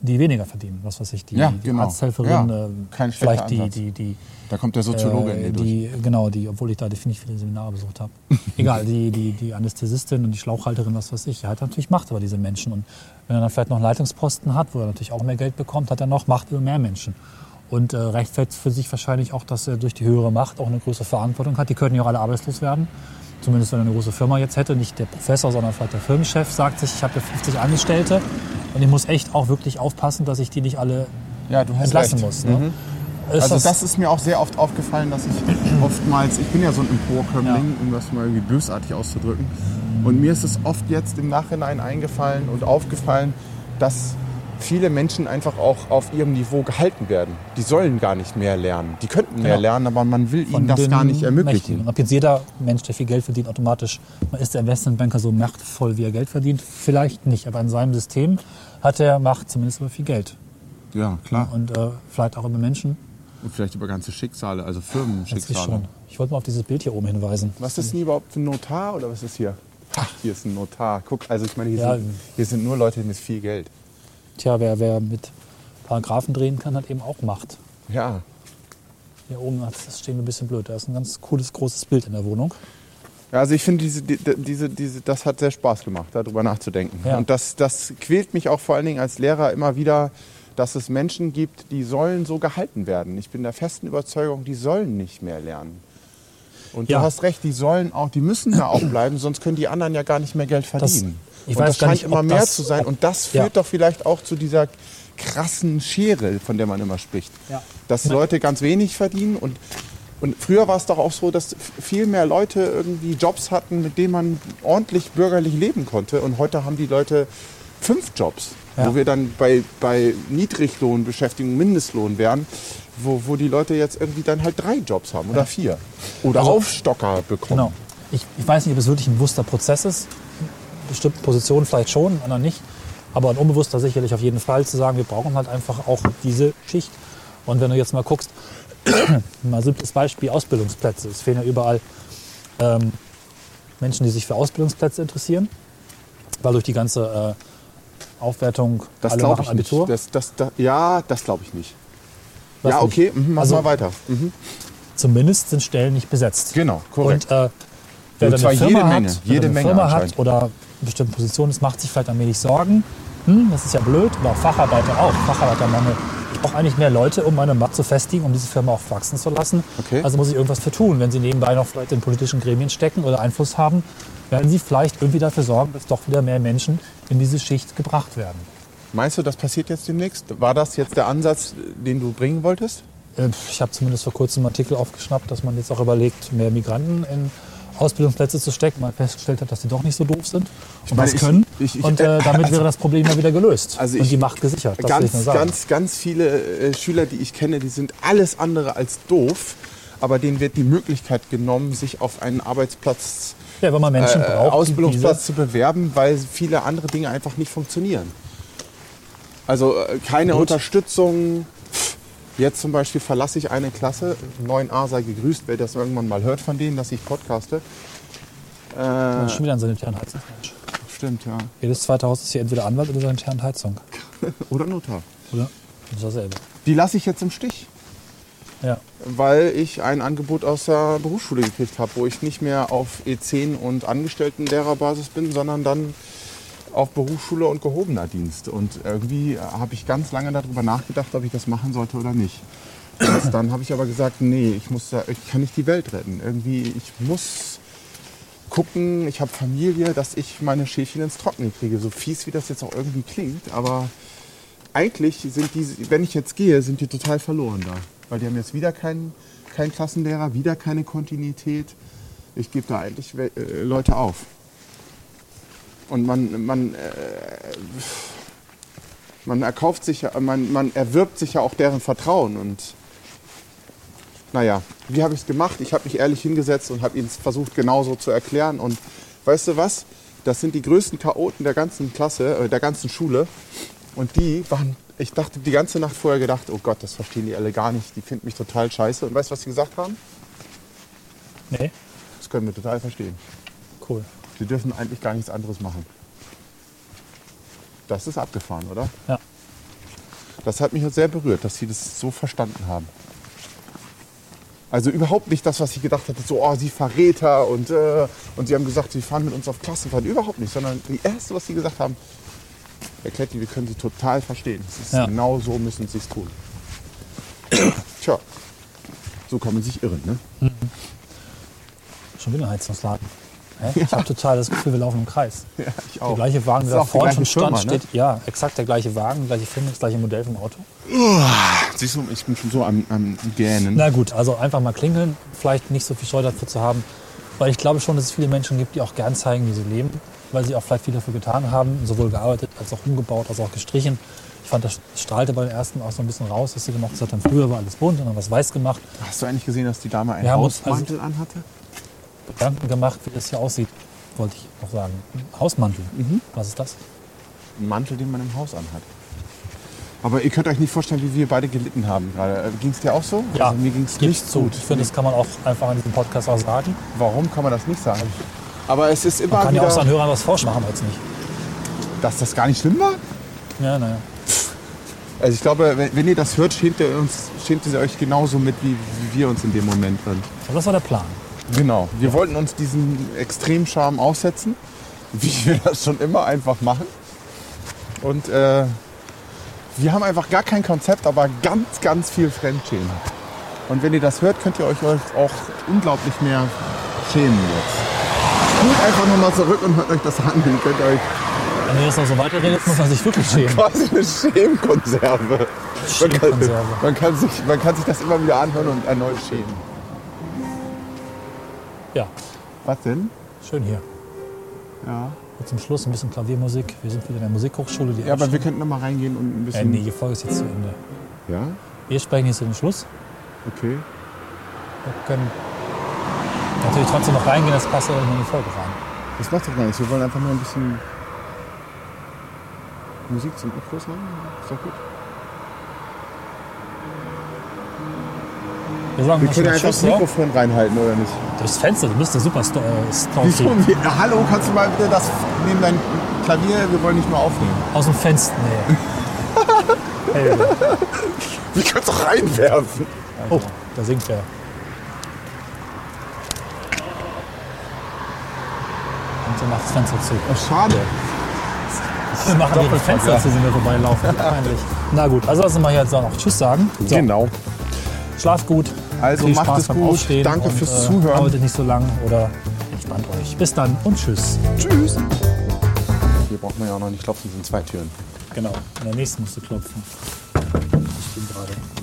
die weniger verdienen. Was weiß ich, die, Ja, die genau. Arzthelferin, Ja, schlechter vielleicht die, die, die, Da kommt der Soziologe in äh, durch. die, genau, die, obwohl ich da definitiv viele Seminare besucht habe. Egal, die, die, die Anästhesistin und die Schlauchhalterin, was weiß ich, er hat natürlich Macht über diese Menschen. Und wenn er dann vielleicht noch einen Leitungsposten hat, wo er natürlich auch mehr Geld bekommt, hat er noch Macht über mehr Menschen. Und äh, rechtfertigt für sich wahrscheinlich auch, dass er durch die höhere Macht auch eine größere Verantwortung hat. Die könnten ja auch alle arbeitslos werden. Zumindest wenn er eine große Firma jetzt hätte, nicht der Professor, sondern vielleicht der Firmenchef sagt sich, ich habe ja 50 Angestellte und ich muss echt auch wirklich aufpassen, dass ich die nicht alle Ja, du hast entlassen recht. muss. Ne? Mhm. Ist Also das ist mir auch sehr oft aufgefallen, dass ich oftmals, ich bin ja so ein Emporkömmling, Ja. um das mal irgendwie bösartig auszudrücken. Und mir ist es oft jetzt im Nachhinein eingefallen und aufgefallen, dass viele Menschen einfach auch auf ihrem Niveau gehalten werden. Die sollen gar nicht mehr lernen. Die könnten mehr Genau. lernen, aber man will von ihnen das gar nicht Mächtigen. ermöglichen. Und ob jetzt jeder Mensch, der viel Geld verdient, automatisch ist der Investmentbanker so machtvoll, wie er Geld verdient, vielleicht nicht. Aber in seinem System hat er Macht, zumindest über viel Geld. Ja, klar. Und äh, vielleicht auch über Menschen. Und vielleicht über ganze Schicksale, also Firmenschicksale. schon. Ich wollte mal auf dieses Bild hier oben hinweisen. Was ist denn überhaupt für ein Notar oder was ist hier? Ach, hier ist ein Notar. Guck, also ich meine, hier, Ja. sind, hier sind nur Leute mit viel Geld. Tja, wer, wer mit Paragraphen drehen kann, hat eben auch Macht. Ja, Hier oben das stehen wir ein bisschen blöd. Da ist ein ganz cooles, großes Bild in der Wohnung. Ja, also ich finde, diese, die- diese, diese, das hat sehr Spaß gemacht, darüber nachzudenken. Ja. Und das, das quält mich auch vor allen Dingen als Lehrer immer wieder, dass es Menschen gibt, die sollen so gehalten werden. Ich bin der festen Überzeugung, die sollen nicht mehr lernen. Und Ja. du hast recht, die sollen auch, die müssen da auch bleiben, sonst können die anderen ja gar nicht mehr Geld verdienen. Ich und weiß das gar scheint nicht, immer mehr das- zu sein. Und das Ja. führt doch vielleicht auch zu dieser krassen Schere, von der man immer spricht. Ja. Dass Leute ganz wenig verdienen und und früher war es doch auch so, dass viel mehr Leute irgendwie Jobs hatten, mit denen man ordentlich bürgerlich leben konnte. Und heute haben die Leute fünf Jobs, Ja. wo wir dann bei, bei Niedriglohnbeschäftigung, Mindestlohn wären, wo, wo die Leute jetzt irgendwie dann halt drei Jobs haben oder vier. Oder Also- Aufstocker bekommen. Genau. Ich, ich weiß nicht, ob es wirklich ein bewusster Prozess ist. Bestimmte Positionen vielleicht schon, anderen nicht. Aber ein unbewusster sicherlich auf jeden Fall zu sagen, wir brauchen halt einfach auch diese Schicht. Und wenn du jetzt mal guckst, mal simples Beispiel, Ausbildungsplätze. Es fehlen ja überall ähm, Menschen, die sich für Ausbildungsplätze interessieren. Weil durch die ganze äh, Aufwertung Das alle machen ich Abitur. nicht. Das, das, das, ja, das glaube ich nicht. Was ja, okay, mhm, mach Also- mal weiter. Mhm. Zumindest sind Stellen nicht besetzt. Genau, korrekt. Und äh, wer Und dann zwar eine Firma jede Menge, hat, jede Menge Firma hat oder eine bestimmte Position ist, macht sich vielleicht allmählich Sorgen. Hm, das ist ja blöd. Auch Facharbeiter auch. Facharbeitermangel. Ich brauche eigentlich mehr Leute, um meine Macht zu festigen, um diese Firma auch wachsen zu lassen. Okay. Also muss ich irgendwas für tun. Wenn sie nebenbei noch vielleicht in politischen Gremien stecken oder Einfluss haben, werden sie vielleicht irgendwie dafür sorgen, dass doch wieder mehr Menschen in diese Schicht gebracht werden. Meinst du, das passiert jetzt demnächst? War das jetzt der Ansatz, den du bringen wolltest? Äh, Ich habe zumindest vor kurzem einen Artikel aufgeschnappt, dass man jetzt auch überlegt, mehr Migranten in Ausbildungsplätze zu stecken, weil man festgestellt hat, dass die doch nicht so doof sind und meine, was ich- können. ich- ich- und äh, damit wäre das Problem ja wieder gelöst Also und ich- die Macht gesichert. Ich ganz, ganz, ganz viele äh, Schüler, die ich kenne, die sind alles andere als doof, aber denen wird die Möglichkeit genommen, sich auf einen Arbeitsplatz, ja, wenn man Menschen äh, braucht, Ausbildungsplatz zu bewerben, weil viele andere Dinge einfach nicht funktionieren. Also äh, keine Gut. Unterstützung, Jetzt zum Beispiel verlasse ich eine Klasse, 9a sei gegrüßt, wer das irgendwann mal hört von denen, dass ich podcaste. Äh, schon wieder an sanitären Heizung. Stimmt, ja. Jedes zweite Haus ist hier entweder Anwalt oder sanitären Heizung. oder Notar. Oder? Das ist dasselbe. Die lasse ich jetzt im Stich. Ja. Weil ich ein Angebot aus der Berufsschule gekriegt habe, wo ich nicht mehr auf E10 und Angestelltenlehrerbasis bin, sondern dann auf Berufsschule und gehobener Dienst. Und irgendwie habe ich ganz lange darüber nachgedacht, ob ich das machen sollte oder nicht. Und dann habe ich aber gesagt, nee, ich, muss ich kann nicht die Welt retten. Irgendwie, ich muss gucken, ich habe Familie, dass ich meine Schäfchen ins Trockene kriege. So fies, wie das jetzt auch irgendwie klingt. Aber eigentlich sind die, wenn ich jetzt gehe, sind die total verloren da. Weil die haben jetzt wieder keinen kein Klassenlehrer, wieder keine Kontinuität. Ich gebe da eigentlich äh, Leute auf. Und man, man, äh, man erkauft sich ja, man, man erwirbt sich ja auch deren Vertrauen. Und naja, wie habe ich es gemacht? Ich habe mich ehrlich hingesetzt und habe ihnen versucht, genauso zu erklären. Und weißt du was? Das sind die größten Chaoten der ganzen Klasse, äh, der ganzen Schule. Und die waren, ich dachte die ganze Nacht vorher gedacht, oh Gott, das verstehen die alle gar nicht. Die finden mich total scheiße. Und weißt du, was sie gesagt haben? Nee. Das können wir total verstehen. Cool. Sie dürfen eigentlich gar nichts anderes machen. Das ist abgefahren, oder? Ja. Das hat mich jetzt sehr berührt, dass sie das so verstanden haben. Also überhaupt nicht das, was ich gedacht hatte, so, oh, sie Verräter und, äh, und sie haben gesagt, sie fahren mit uns auf Klassenfahrt. Überhaupt nicht, sondern die erste, was sie gesagt haben, erklärt die, wir können sie total verstehen. Ja. Genau so müssen sie es tun. Tja, so kann man sich irren, ne? Schon wieder Heizungsladen. Hä? Ich habe total das Gefühl, wir laufen im Kreis. Ja, ich Der gleiche Wagen, Das der da auch vorne schon stand, ne? steht. Ja, exakt der gleiche Wagen, gleiche Firma, das gleiche Modell vom Auto. Siehst du, ich bin schon so am, am Gähnen. Na gut, also einfach mal klingeln, vielleicht nicht so viel Scheu dafür zu haben, weil ich glaube schon, dass es viele Menschen gibt, die auch gern zeigen, wie sie leben, weil sie auch vielleicht viel dafür getan haben, sowohl gearbeitet als auch umgebaut, als auch gestrichen. Ich fand, das strahlte bei den ersten auch so ein bisschen raus, dass sie gemacht haben. Früher war alles bunt und dann was weiß gemacht. Hast du eigentlich gesehen, dass die Dame einen Hausmantel anhatte? Gedanken gemacht, wie das hier aussieht, wollte ich auch sagen. Hausmantel. Mhm. Was ist das? Ein Mantel, den man im Haus anhat. Aber ihr könnt euch nicht vorstellen, wie wir beide gelitten haben gerade. Ging es dir auch so? Ja, also mir ging es nicht zu. gut. Ich finde, das kann man auch einfach in diesem Podcast auch sagen. Warum kann man das nicht sagen? Aber es ist immer Man kann ja auch seinen Hörern was vorschlagen, machen wir jetzt nicht. dass das gar nicht schlimm war. Ja, naja. Also ich glaube, wenn, wenn ihr das hört, schämt ihr, uns, schämt ihr euch genauso mit, wie, wie wir uns in dem Moment. Aber das war der Plan. Genau. Wir wollten uns diesen Extremscham aussetzen, wie wir das schon immer einfach machen. Und äh, wir haben einfach gar kein Konzept, aber ganz, ganz viel Fremdschämen. Und wenn ihr das hört, könnt ihr euch auch unglaublich mehr schämen jetzt. Spult einfach nochmal zurück und hört euch das an. Dann könnt ihr euch Wenn ihr jetzt noch so weiterredet, muss man sich wirklich schämen. quasi eine Schämkonserve. Man kann, Schämkonserve. man, kann sich, man kann sich das immer wieder anhören und erneut schämen. Ja, Was denn? schön hier. Ja. Und zum Schluss ein bisschen Klaviermusik. Wir sind wieder in der Musikhochschule. Die Ja, aber wir könnten noch mal reingehen und ein äh, bisschen. nee, die Folge ist jetzt zu Ende. Ja? Wir sprechen jetzt zum Schluss. Okay. Wir können natürlich trotzdem noch reingehen, das passt ja in die Folge rein. Das macht doch gar nichts. Wir wollen einfach nur ein bisschen Musik zum Abschluss haben. Ist doch gut. Wir sagen Wir können ja einfach das ja? Mikrofon reinhalten, oder nicht? Durchs Fenster, du bist der super Sto äh? Wir, hallo, kannst du mal bitte das neben dein Klavier? Wir wollen nicht mehr aufnehmen. Aus dem Fenster, nee. hey, Wir können es doch reinwerfen. oh, da singt wer. Und dann macht das Fenster zu. Oh, schade. Wir machen die Fenster vergessen. zu, wenn wir vorbeilaufen. Peinlich. Na gut, also lass uns mal jetzt auch noch Tschüss sagen. So, Genau. Schlaf gut. Also Viel macht Spaß es beim gut. Aufstehen Danke und, fürs äh, Zuhören. Arbeitet nicht so lang oder entspannt euch. Bis dann und tschüss. Tschüss. Hier braucht man ja auch noch nicht klopfen, sind zwei Türen. Genau, in der nächsten musst du klopfen. Ich bin gerade